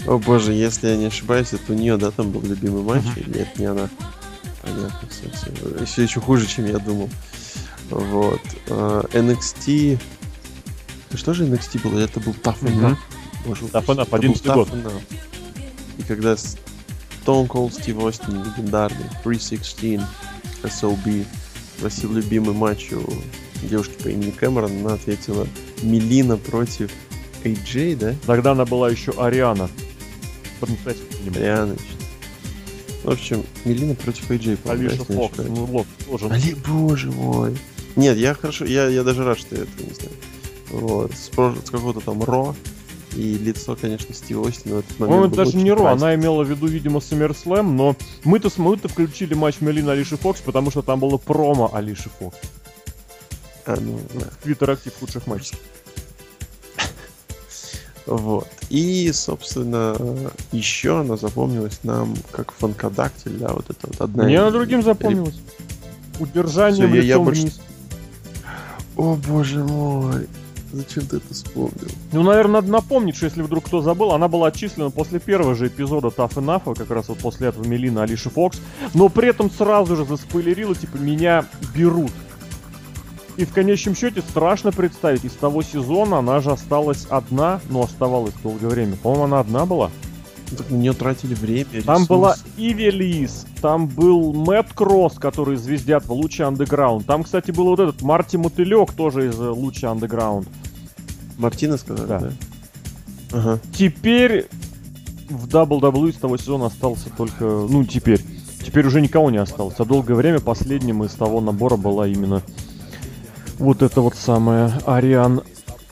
О боже, если я не ошибаюсь, это у нее, да, там был любимый матч, uh-huh. это не она? Понятно, все, все. Все еще хуже, чем я думал. Вот. А, NXT... Что же NXT было? Это был Tough Enough. Боже, Tough Enough, 11 год. И когда Stone Cold Steve Austin, легендарный, 316, SOB, спросил любимый матч у девушки по имени Кэмерон, она ответила Мелина против AJ, да? Тогда она была еще Ариана. Ариана, в общем, Мелина против AJ. Алиша Фокс, ну тоже. Али, боже мой. Нет, я хорошо, я, я даже рад, что я этого не знаю. Вот, с, с какого-то там Ро, и лицо, конечно, Стива Остина в этот момент это даже не Ро, она имела в виду, видимо, SummerSlam, но мы-то мы-то включили матч Мелина Алиши Фокс, потому что там было промо Алиши Фокс. А, ну, да. Твиттер актив лучших матчей. Вот. И, собственно, еще она запомнилась нам как фанкодактиль, да, вот это вот одна... Мне она другим запомнилась. Удержанием Все, лицом я, я больше... вниз. О, боже мой. Зачем ты это вспомнил? Ну, наверное, надо напомнить, что если вдруг кто забыл, она была отчислена после первого же эпизода Tough Enough, как раз вот после этого Мелина Алиши Фокс, но при этом сразу же заспойлерила, типа, меня берут. И в конечном счете страшно представить, из того сезона она же осталась одна, но оставалась долгое время. По-моему, она одна была. На нее тратили время. Там ресурсы. была Иви Лис, там был Мэтт Кросс, который звездят в Луче Андеграунд. Там, кстати, был вот этот Марти Мотылек, тоже из Луча Андеграунд. Мартина сказали, да? да? Ага. Теперь в WWE с того сезона остался только... Ну, теперь. Теперь уже никого не осталось. А долгое время последним из того набора была именно вот это вот самое Ариан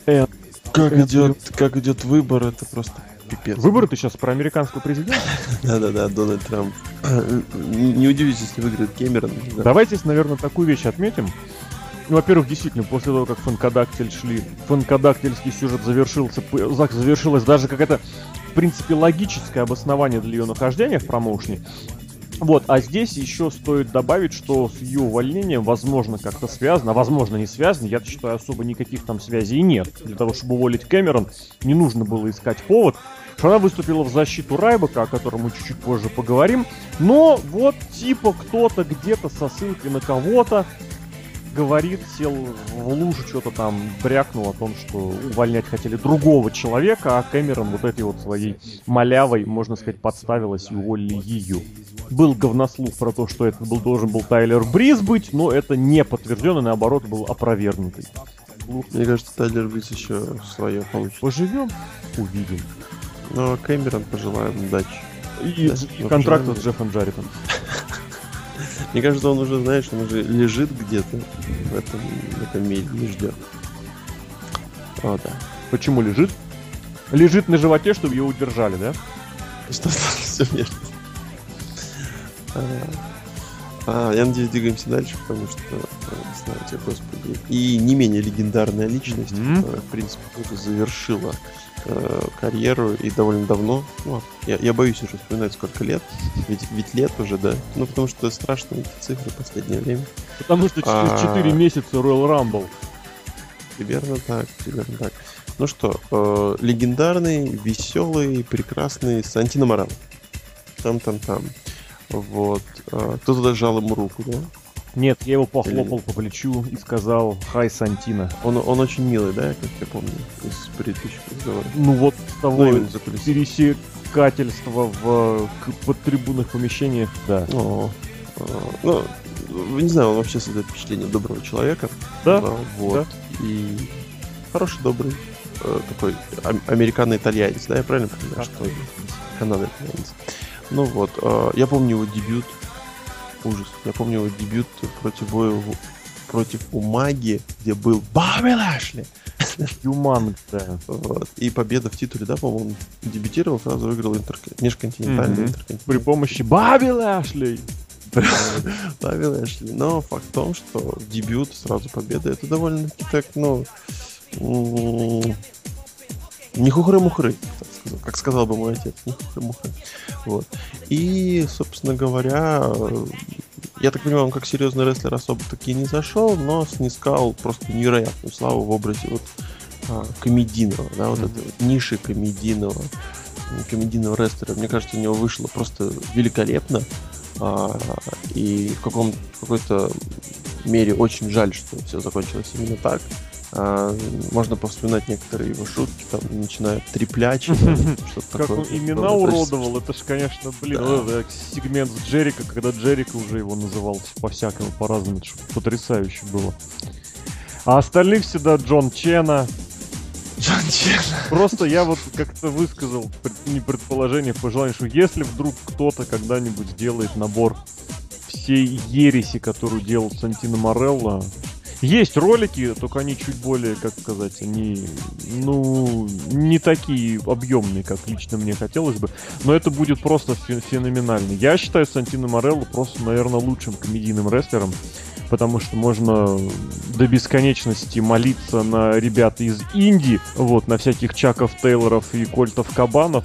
Эн. Как идет, как идет выбор, это просто пипец. Выборы ты сейчас про американского президента? Да-да-да, Дональд Трамп. Не удивитесь, если выиграет Кэмерон. Давайте, наверное, такую вещь отметим. Ну, во-первых, действительно, после того, как фанкодактиль шли, фанкодактильский сюжет завершился, завершилась даже какая-то в принципе, логическое обоснование для ее нахождения в промоушне. Вот, а здесь еще стоит добавить, что с ее увольнением, возможно, как-то связано, а возможно, не связано. Я считаю, особо никаких там связей нет. Для того, чтобы уволить Кэмерон, не нужно было искать повод. Она выступила в защиту Райбака, о котором мы чуть-чуть позже поговорим. Но вот типа кто-то где-то со ссылкой на кого-то говорит, сел в лужу, что-то там брякнул о том, что увольнять хотели другого человека, а Кэмерон вот этой вот своей малявой, можно сказать, подставилась и уволили ее. Был говнослух про то, что это был, должен был Тайлер Бриз быть, но это не подтверждено, наоборот, был опровергнутый. Мне кажется, Тайлер Бриз еще свое получит. Поживем, увидим. Но Кэмерон пожелаем удачи. И, да, и контракт с Джеффом Джарритом. Мне кажется, он уже, знаешь, он уже лежит где-то в этом, в этом мире и ждет. О, да. Почему лежит? Лежит на животе, чтобы ее удержали, да? Что все верно. А, я надеюсь, двигаемся дальше, потому что, э, знаю тебя, господи. И не менее легендарная личность, mm-hmm. которая, в принципе, уже завершила э, карьеру и довольно давно. Ну, я, я боюсь уже вспоминать, сколько лет. Ведь, ведь лет уже, да. Ну, потому что страшные цифры в последнее время. Потому что через а... 4 месяца Royal Rumble. Примерно так, примерно так. Ну что, э, легендарный, веселый, прекрасный Сантино Морал. Там-там-там. Вот. Кто туда жал ему руку, да? Нет, я его похлопал Или... по плечу и сказал «Хай, Сантина». Он, он очень милый, да, как я помню, из предыдущих разговоров? Ну вот того ну, пересекательства в подтрибунных помещениях, да. О, о, ну, не знаю, он вообще создает впечатление доброго человека. Да, да вот. Да. И хороший, добрый, э, такой американо-итальянец, да, я правильно понимаю, что Канада-итальянец. Ну вот, э, я помню его дебют ужас. Я помню его дебют против боя против Умаги, где был Бобби Лэшли. Да. Вот. И победа в титуле, да, по-моему, дебютировал, сразу выиграл интер... межконтинентальный mm-hmm. интерконтинентальный. При помощи Бобби Лэшли. Бобби Лэшли. Но факт в том, что дебют, сразу победа, это довольно-таки так, ну... Не хухры-мухры, как сказал бы мой отец. Не хухры-мухры. Вот. И, собственно говоря, я так понимаю, он как серьезный рестлер особо таки не зашел, но снискал просто невероятную славу в образе вот а, комедийного, да, вот mm-hmm. этой вот ниши комедийного, комедийного рестлера. Мне кажется, у него вышло просто великолепно. А, и в каком какой-то мере очень жаль, что все закончилось именно так. А, можно повспоминать некоторые его шутки, там, начиная от треплячи, что-то Как он имена уродовал, это ж, конечно, блин, сегмент с Джерика, когда Джерика уже его называл по-всякому, по-разному, это потрясающе было. А остальных всегда Джон Чена, Джон Чен. Просто я вот как-то высказал не предположение, пожелание, что если вдруг кто-то когда-нибудь сделает набор всей ереси, которую делал Сантино Морелло, есть ролики, только они чуть более, как сказать, они, ну, не такие объемные, как лично мне хотелось бы. Но это будет просто феноменально. Я считаю Сантино Морелло просто, наверное, лучшим комедийным рестлером потому что можно до бесконечности молиться на ребят из Индии, вот, на всяких Чаков Тейлоров и Кольтов Кабанов,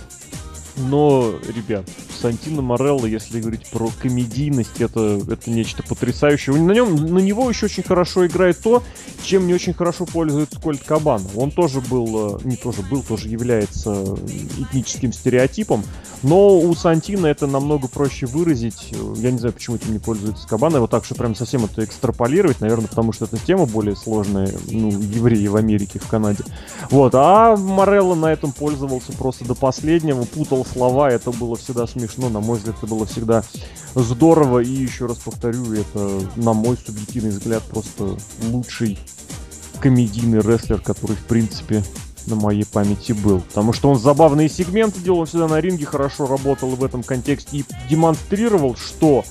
но, ребят, Сантино Морелло, если говорить про комедийность, это, это нечто потрясающее. На, нем, на него еще очень хорошо играет то, чем не очень хорошо пользуется Кольт Кабана. Он тоже был, э, не тоже был, тоже является этническим стереотипом, но у Сантина это намного проще выразить. Я не знаю, почему этим не пользуется Кабана, вот так, что прям совсем это экстраполировать, наверное, потому что эта тема более сложная, ну, евреи в Америке, в Канаде. Вот, а Морелло на этом пользовался просто до последнего, путал слова, это было всегда смешно на мой взгляд, это было всегда здорово. И еще раз повторю, это, на мой субъективный взгляд, просто лучший комедийный рестлер, который, в принципе, на моей памяти был. Потому что он забавные сегменты делал, он всегда на ринге хорошо работал в этом контексте и демонстрировал, что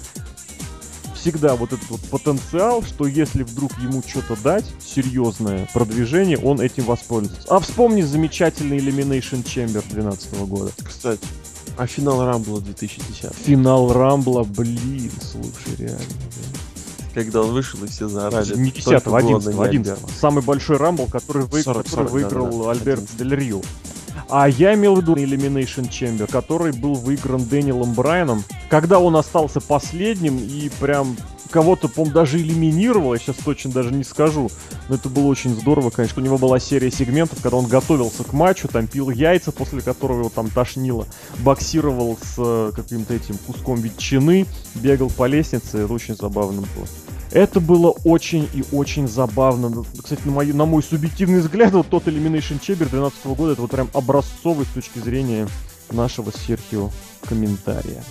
всегда вот этот вот потенциал, что если вдруг ему что-то дать, серьезное продвижение, он этим воспользуется. А вспомни замечательный Elimination Chamber 2012 года. Кстати, а финал Рамбла 2010? Финал Рамбла, блин, слушай, реально. Когда он вышел, и все заорали. Не 10 11 11 Самый большой Рамбл, который, вы, 40, который 40, выиграл да, да, Альберт Дель Рио. А я имел в виду Elimination Chamber, который был выигран Дэниелом Брайаном, когда он остался последним и прям кого-то, по даже элиминировал, я сейчас точно даже не скажу. Но это было очень здорово, конечно. У него была серия сегментов, когда он готовился к матчу, там пил яйца, после которого его там тошнило, боксировал с э, каким-то этим куском ветчины, бегал по лестнице, это очень забавно было. Это было очень и очень забавно. Кстати, на мой, на мой субъективный взгляд, вот тот Elimination Chamber 2012 года, это вот прям образцовый с точки зрения нашего Серхио комментария.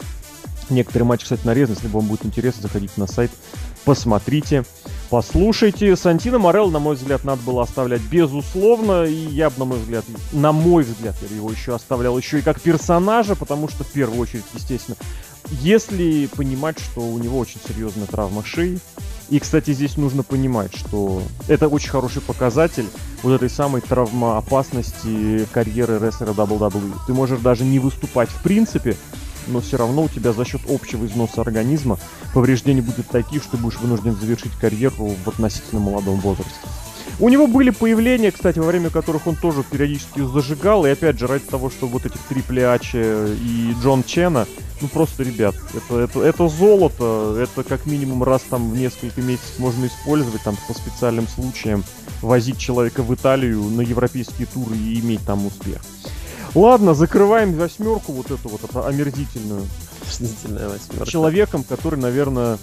Некоторые матчи, кстати, нарезаны. Если вам будет интересно, заходите на сайт, посмотрите, послушайте. Сантино Морелло, на мой взгляд, надо было оставлять безусловно. И я бы, на мой взгляд, на мой взгляд, я его еще оставлял еще и как персонажа, потому что, в первую очередь, естественно, если понимать, что у него очень серьезная травма шеи, и, кстати, здесь нужно понимать, что это очень хороший показатель вот этой самой травмоопасности карьеры рестлера WWE. Ты можешь даже не выступать в принципе, но все равно у тебя за счет общего износа организма повреждения будут такие, что будешь вынужден завершить карьеру в относительно молодом возрасте. У него были появления, кстати, во время которых он тоже периодически зажигал, и опять же, ради того, что вот этих Трипли Ачи и Джон Чена, ну просто, ребят, это, это, это золото, это как минимум раз там в несколько месяцев можно использовать, там по специальным случаям, возить человека в Италию на европейские туры и иметь там успех. Ладно, закрываем восьмерку вот эту вот омерзительную. Омерзительная восьмерка. Человеком, который, наверное,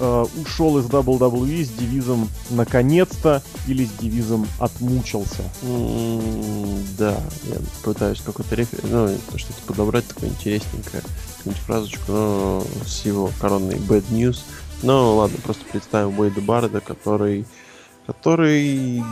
э, ушел из WWE с девизом «наконец-то» или с девизом «отмучился». Mm, да, я пытаюсь какой-то рефер... ну, что-то подобрать такое интересненькое, какую-нибудь фразочку, но с его коронной Bad News. Ну ладно, просто представим Уэйда Барда, который который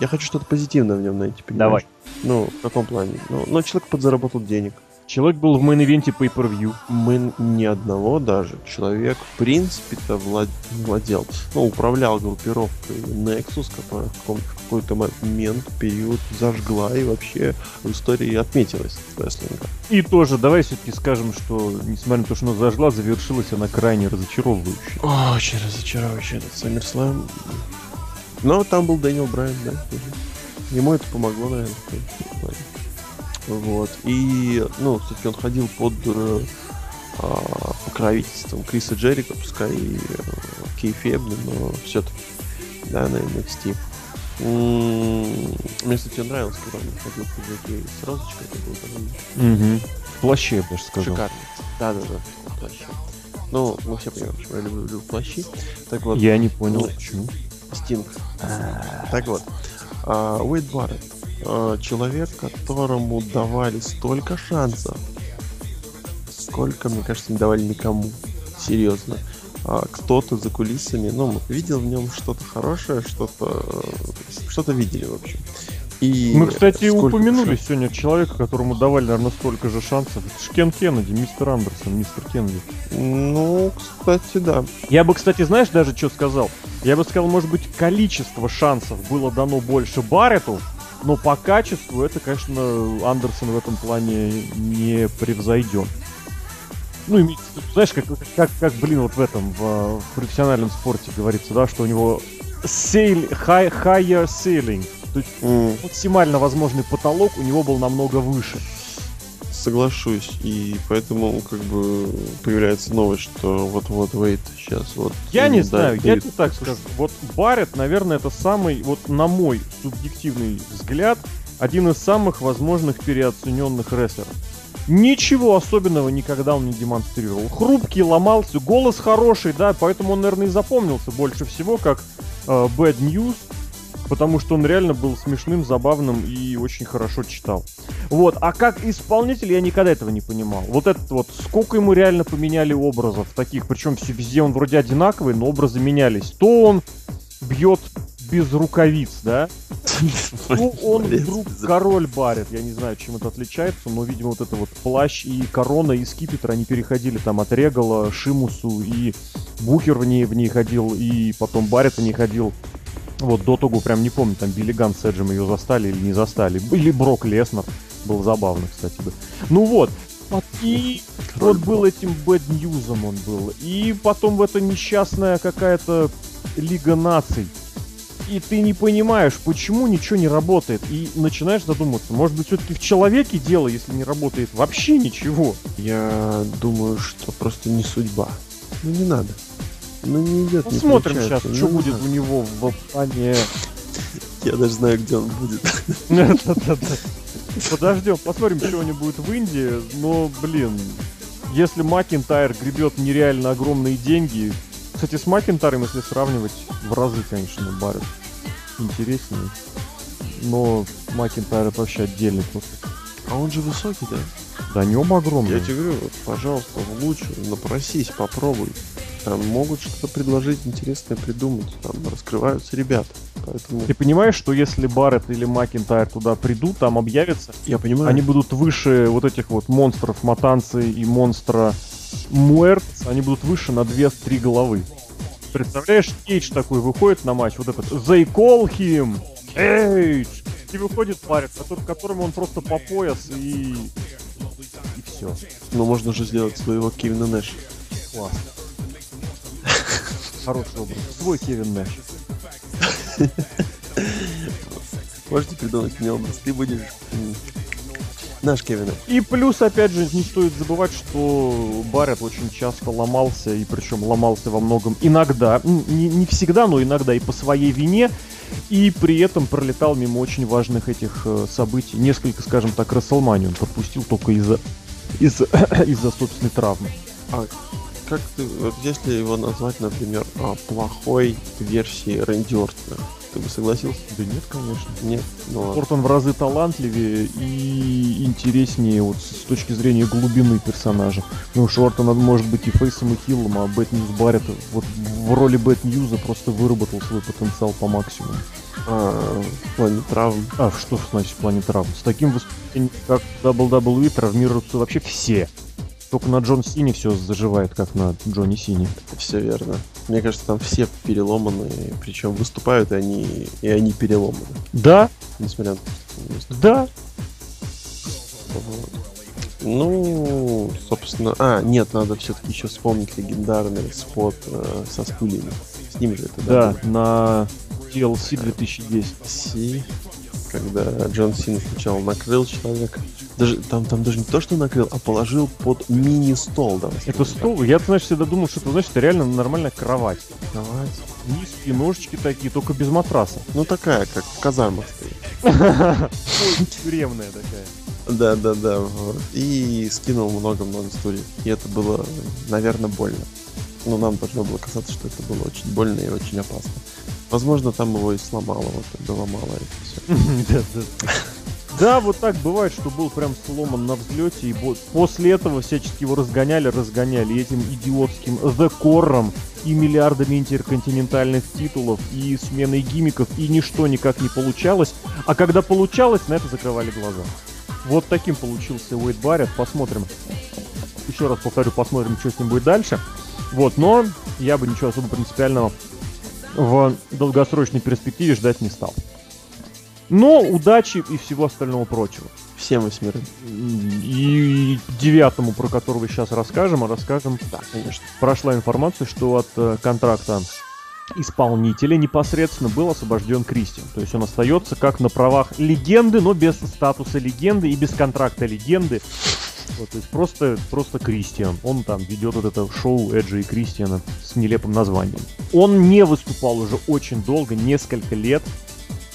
я хочу что-то позитивное в нем найти, понимаешь? Давай. Ну, в каком плане? Ну, ну человек подзаработал денег. Человек был в main event е Pay-Per-View. Мы ни одного даже. Человек, в принципе-то, влад... владел, ну, управлял группировкой Nexus, которая в какой-то момент, период зажгла и вообще в истории отметилась рестлинга. И тоже, давай все-таки скажем, что, несмотря на то, что она зажгла, завершилась она крайне разочаровывающе. Очень разочаровывающе этот SummerSlam. Но там был Дэниел Брайан, да. Ему это помогло, наверное. Вот. И, ну, кстати, он ходил под э, а, покровительством Криса Джерика, пускай и э, кейфебный, но все-таки, да, на NXT. Мне, кстати, нравилось, когда он ходил в пиджаке с розочкой, это было довольно... Угу. В плаще, я бы даже сказал. Шикарно. Да-да-да, в плаще. Ну, мы все понимаем, что я люблю, люблю плащи. Так вот. Я не понял, ну, почему. Стинг. Так вот. А, Уэйд Барретт. А, человек, которому давали столько шансов, сколько, мне кажется, не давали никому. Серьезно. А, кто-то за кулисами, ну, видел в нем что-то хорошее, что-то что-то видели, в общем. И Мы, кстати, упомянули шансов? сегодня человека, которому давали, наверное, столько же шансов. Это же Кен Кеннеди, мистер Андерсон, мистер Кеннеди. Ну, кстати, да. Я бы, кстати, знаешь, даже что сказал? Я бы сказал, может быть, количество шансов было дано больше Баррету, но по качеству это, конечно, Андерсон в этом плане не превзойден. Ну, знаешь, как, как, как, блин, вот в этом, в, в профессиональном спорте говорится, да, что у него sail, high, higher ceiling, то есть mm. максимально возможный потолок у него был намного выше. Соглашусь. И поэтому как бы появляется новость, что вот-вот Вейт сейчас вот. Я не знаю, я тебе так скажу. Вот Барретт, наверное, это самый, вот на мой субъективный взгляд, один из самых возможных переоцененных рестлеров. Ничего особенного никогда он не демонстрировал. Хрупкий, ломался, голос хороший, да, поэтому он, наверное, и запомнился больше всего как э, Bad News, потому что он реально был смешным, забавным и очень хорошо читал. Вот, а как исполнитель я никогда этого не понимал. Вот этот вот, сколько ему реально поменяли образов таких, причем все везде он вроде одинаковый, но образы менялись. То он бьет без рукавиц, да? Ну, он вдруг король барит. Я не знаю, чем это отличается, но, видимо, вот это вот плащ и корона и скипетр, они переходили там от Регала, Шимусу, и Букер в ней, в ней ходил, и потом Барит в ней ходил. Вот до того прям не помню, там Билли Ган с Эджем ее застали или не застали. Или Брок Леснер. Был забавно, кстати. Да. Ну вот. И вот был этим Bad Ньюзом он был. И потом в это несчастная какая-то Лига наций. и ты не понимаешь, почему ничего не работает. И начинаешь задумываться, может быть, все-таки в человеке дело, если не работает вообще ничего. Я думаю, что просто не судьба. Ну не надо. Ну не идет. Посмотрим не сейчас, что будет у него в плане... Я даже знаю, где он будет. Подождем, посмотрим, что у него будет в Индии. Но, блин, если Макинтайр гребет нереально огромные деньги, кстати, с Макинтарем, если сравнивать, в разы, конечно, Барретт интереснее. Но Макинтайр это вообще отдельный просто. А он же высокий, да? Да, нем огромный. Я тебе говорю, пожалуйста, в лучшую, напросись, попробуй. Там могут что-то предложить интересное придумать. Там раскрываются ребята. Поэтому... Ты понимаешь, что если Барретт или Макинтайр туда придут, там объявятся, Я понимаю. они будут выше вот этих вот монстров Матанцы и монстра Муэрт, они будут выше на 2-3 головы. Представляешь, Эйдж такой выходит на матч, вот этот They call him! Эйдж! И выходит парень, который, которому он просто по пояс и... И все. Ну, можно же сделать своего Кевина Нэша. Класс. Хороший образ. Свой Кевин Нэш. Можете придумать мне образ? Ты будешь Наш Кевин. И плюс, опять же, не стоит забывать, что Барретт очень часто ломался, и причем ломался во многом иногда, не, не всегда, но иногда и по своей вине, и при этом пролетал мимо очень важных этих э, событий. Несколько, скажем так, Рестлманий он пропустил только из-за из из-за собственной травмы. А как ты, вот если его назвать, например, а, плохой версией Рэнди Ортона, ты бы согласился? Да нет, конечно. Нет. Ну, Ортон в разы талантливее и интереснее вот с точки зрения глубины персонажа. Ну что Ортон может быть и face ом, и heel ом, а Bad News Барретт вот в роли Бэт Ньюза просто выработал свой потенциал по максимуму. А, в плане травм. А, что значит в плане травм? С таким выступлением, как WWE, травмируются вообще все. Только на Джон Сине все заживает, как на Джонни Сине. Все верно. Мне кажется, там все переломаны, причем выступают и они, и они переломаны. Да. Несмотря на то, что Да. Вот. Ну, собственно... А, нет, надо все-таки еще вспомнить легендарный спот э, со стульями. С ним же это, да? Да, на DLC 2010. Си, когда Джон Син сначала накрыл человека, даже там, там даже не то, что накрыл, а положил под мини-стол. Это стол? Я, знаешь, всегда думал, что это, значит, это реально нормальная кровать. Кровать. Низкие ножички такие, только без матраса. Ну такая, как в казармах стоит. Тюремная такая. Да, да, да. И скинул много-много стульев. И это было, наверное, больно. Но нам должно было казаться, что это было очень больно и очень опасно. Возможно, там его и сломало, вот тогда ломало это все. Да, вот так бывает, что был прям сломан на взлете, и после этого всячески его разгоняли, разгоняли, этим идиотским The Core и миллиардами интерконтинентальных титулов, и сменой гимиков, и ничто никак не получалось. А когда получалось, на это закрывали глаза. Вот таким получился Уэйд Барретт. Посмотрим. Еще раз повторю, посмотрим, что с ним будет дальше. Вот, но я бы ничего особо принципиального в долгосрочной перспективе ждать не стал. Но удачи и всего остального прочего. Всем восьмерым. И девятому, про которого сейчас расскажем, а расскажем. Да, конечно. Прошла информация, что от э, контракта исполнителя непосредственно был освобожден Кристиан. То есть он остается как на правах легенды, но без статуса легенды и без контракта легенды. Вот, то есть просто, просто Кристиан. Он там ведет вот это шоу Эджи и Кристиана с нелепым названием. Он не выступал уже очень долго, несколько лет.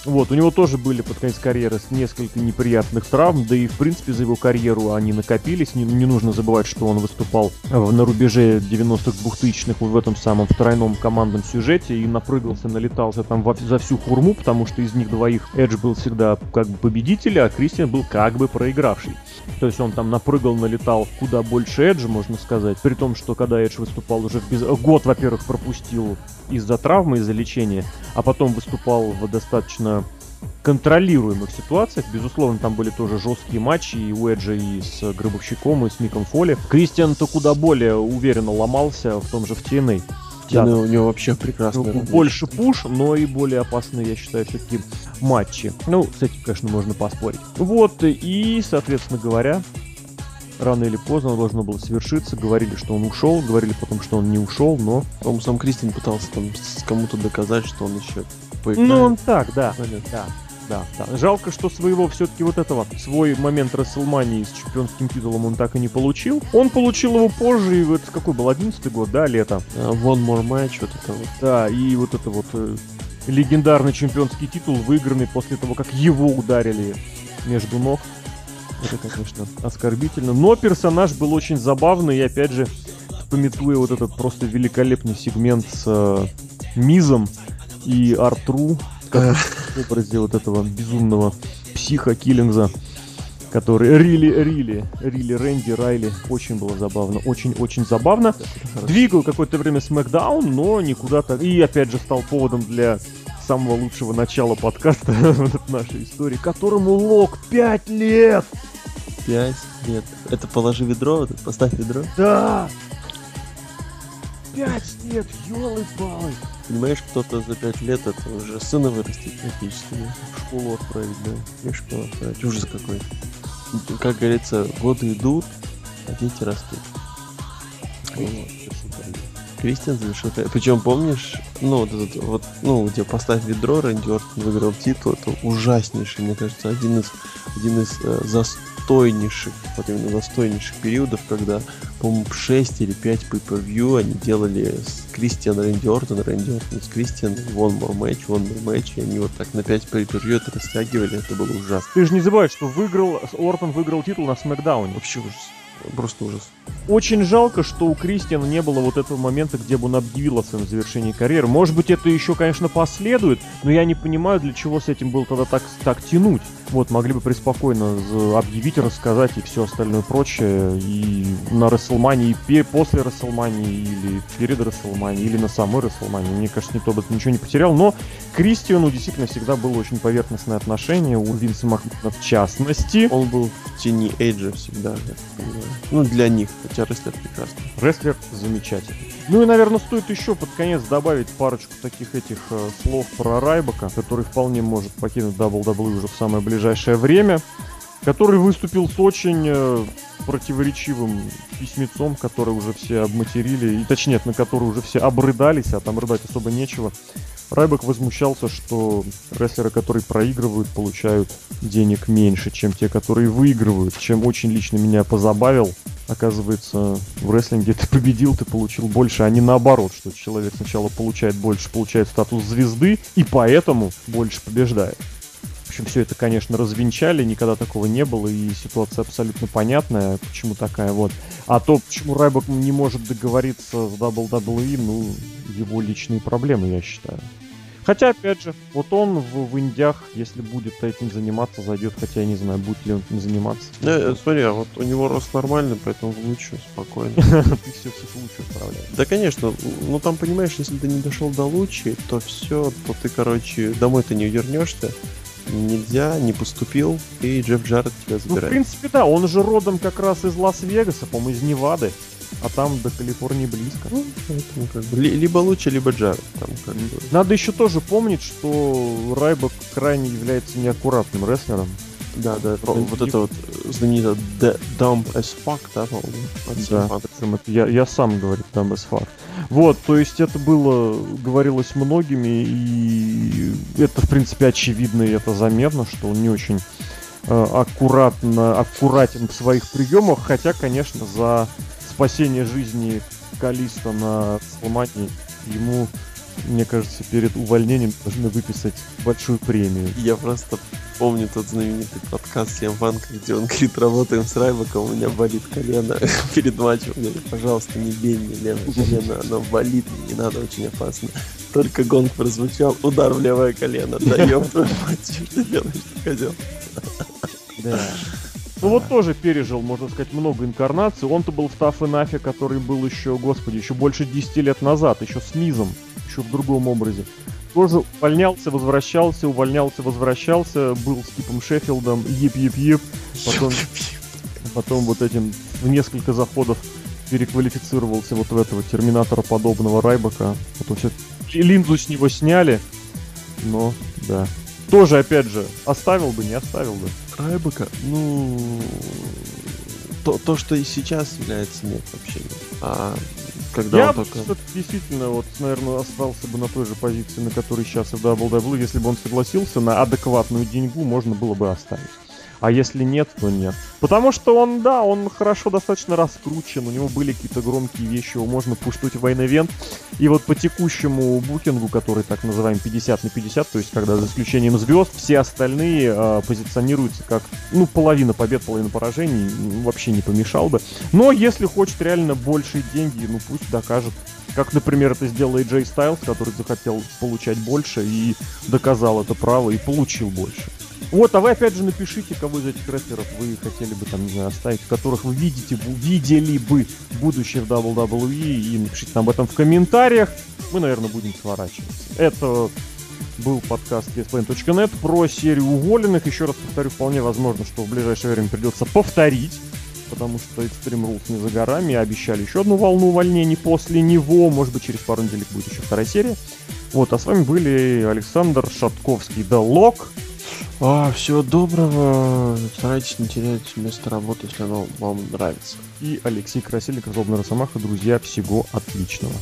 Вот, у него тоже были под конец карьеры несколько неприятных травм, да и в принципе за его карьеру они накопились. Не, не нужно забывать, что он выступал на рубеже 90-х, 2000-х в этом самом тройном командном сюжете и напрыгался, налетался там во, за всю хурму, потому что из них двоих Эдж был всегда как бы победитель, а Кристиан был как бы проигравший. То есть он там напрыгал, налетал куда больше Эджа, можно сказать. При том, что когда Эдж выступал уже без... год, во-первых, пропустил из-за травмы, из-за лечения, а потом выступал в достаточно контролируемых ситуациях. Безусловно, там были тоже жесткие матчи и у Эджа, и с Гробовщиком, и с Миком Фоли. Кристиан-то куда более уверенно ломался в том же в TNA. Да. у него вообще прекрасно. Ну, больше пуш, но и более опасные, я считаю, все-таки матчи. Ну, с этим, конечно, можно поспорить. Вот, и, соответственно говоря, рано или поздно должно было свершиться. Говорили, что он ушел, говорили потом, что он не ушел, но... По-моему, сам Кристин пытался там кому-то доказать, что он еще поиграет. Ну, он так, да. Понятно. Да, да, да. Жалко, что своего все-таки вот этого, свой момент Расселмании с чемпионским титулом он так и не получил. Он получил его позже, и вот какой был, 11 год, да, лето? А, One more match, вот это вот. Да, и вот это вот э, легендарный чемпионский титул, выигранный после того, как его ударили между ног. Это, конечно, оскорбительно. Но персонаж был очень забавный, и опять же, пометуя вот этот просто великолепный сегмент с э, Мизом и Артру, как в образе вот этого безумного психа Киллингза, который Рили, Рили, Рили, Рэнди, Райли. Очень было забавно, очень-очень забавно. Двигал какое-то время SmackDown, но никуда так. И опять же стал поводом для самого лучшего начала подкаста в нашей истории, которому Лок 5 лет! Пять лет. Это положи ведро, вот это поставь ведро. Да! 5 лет, елы-палы! Понимаешь, кто-то за пять лет это уже сына вырастет практически. да? В школу отправить, да. И в школу отправить. Ужас какой. Как говорится, годы идут, а дети растут. Кристиан завершил. Причем помнишь, ну вот этот вот, ну где поставь ведро, Рэнди Ортон выиграл титул, это ужаснейший, мне кажется, один из один из э, застойнейших, вот именно застойнейших периодов, когда, по-моему, 6 или 5 pay-per-view они делали с Кристиан Рэнди Ортон, Рэнди Ортон с Кристиан, one more match, one more match, и они вот так на 5 pay-per-view это растягивали, это было ужасно. Ты же не забывай, что выиграл, Ортон выиграл титул на Смакдауне. Вообще ужас. Просто ужас. Очень жалко, что у Кристиана не было вот этого момента, где бы он объявил о своем завершении карьеры. Может быть, это еще, конечно, последует, но я не понимаю, для чего с этим было тогда так, так тянуть. Вот, могли бы преспокойно объявить, рассказать и все остальное прочее. И на Расселмании, и после Расселмании, или перед Расселманией, или на самой Расселмании. Мне кажется, никто бы ничего не потерял. Но Кристиану действительно всегда было очень поверхностное отношение, у Винса Макмена в частности. Он был в тени Эйджа всегда, я понимаю. Ну, для них, хотя рестлер прекрасный. Рестлер замечательный. Ну и, наверное, стоит еще под конец добавить парочку таких этих э, слов про Райбака, который вполне может покинуть WWE уже в самое ближайшее время, который выступил с очень э, противоречивым письмецом, который уже все обматерили, и точнее, на который уже все обрыдались, а там рыдать особо нечего. Райбак возмущался, что рестлеры, которые проигрывают, получают денег меньше, чем те, которые выигрывают, чем очень лично меня позабавил. Оказывается, в рестлинге ты победил, ты получил больше, а не наоборот, что человек сначала получает больше, получает статус звезды, и поэтому больше побеждает. В общем, все это, конечно, развенчали, никогда такого не было, и ситуация абсолютно понятная, почему такая вот. А то, почему Райбок не может договориться с WWE, ну, его личные проблемы, я считаю. Хотя, опять же, вот он в, в Индиях, если будет этим заниматься, зайдет, хотя я не знаю, будет ли он этим заниматься. Э, смотри, а вот у него рост нормальный, поэтому лучше, спокойно. Ты все всех лучше справляешь. Да, конечно, ну там, понимаешь, если ты не дошел до лучи, то все, то ты, короче, домой ты не вернешься, нельзя, не поступил, и Джефф Джаред тебя Ну, в забирает. принципе, да, он же родом как раз из Лас-Вегаса, по-моему, из Невады, а там до Калифорнии близко. Ну, поэтому как бы ли- либо лучше, либо Джаред. Там как бы. Надо еще тоже помнить, что Райбок крайне является неаккуратным рестлером. Да, да, про- вот это вот знаменито D- Dumb as fuck, да, по-моему? Да, я, я сам говорит там без факт. Вот, то есть это было, говорилось многими, и это, в принципе, очевидно, и это заметно, что он не очень э, аккуратно, аккуратен в своих приемах, хотя, конечно, за спасение жизни Калиста на сломании ему, мне кажется, перед увольнением должны выписать большую премию. Я просто помню тот знаменитый подкаст Симфанка, где он говорит, работаем с Райбаком, у меня болит колено перед матчем. Он говорит, пожалуйста, не бей мне левое колено, оно болит, не надо, очень опасно. Только гонг прозвучал, удар в левое колено. Да ёб твою мать, что ты делаешь, козел? Да. Ну вот тоже пережил, можно сказать, много инкарнаций. Он-то был в Tough Enough, который был еще, господи, еще больше 10 лет назад, еще с Мизом, еще в другом образе. Тоже увольнялся, возвращался, увольнялся, возвращался, был с типом Шеффилдом, ип-ип-ип, потом, потом вот этим в несколько заходов переквалифицировался вот в этого терминатора подобного Райбака. Потом все линзу с него сняли, но да. Тоже, опять же, оставил бы, не оставил бы. Райбака, ну... То, то, что и сейчас является, нет, вообще нет. А когда Я он только... действительно, вот, наверное, остался бы на той же позиции, на которой сейчас и в WWE, если бы он согласился на адекватную деньгу, можно было бы оставить. А если нет, то нет. Потому что он, да, он хорошо достаточно раскручен, у него были какие-то громкие вещи, его можно пуштуть в вайн-эвент. И вот по текущему букингу, который так называем 50 на 50, то есть когда за исключением звезд, все остальные э, позиционируются как, ну, половина побед, половина поражений, вообще не помешал бы. Но если хочет реально большие деньги, ну пусть докажет. Как, например, это сделал AJ Styles, который захотел получать больше и доказал это право и получил больше. Вот, а вы опять же напишите, кого из этих рестлеров вы хотели бы там, не знаю, оставить, которых вы видите, видели бы будущее в WWE, и напишите нам об этом в комментариях. Мы, наверное, будем сворачиваться. Это был подкаст ESPN.net про серию уволенных. Еще раз повторю, вполне возможно, что в ближайшее время придется повторить, потому что Extreme Rules не за горами, обещали еще одну волну увольнений после него. Может быть, через пару недель будет еще вторая серия. Вот, а с вами были Александр Шатковский, The Lock. А, всего доброго. Старайтесь не терять место работы, если оно вам нравится. и Алексей Красильников, Злобный Росомаха. Друзья, всего отличного.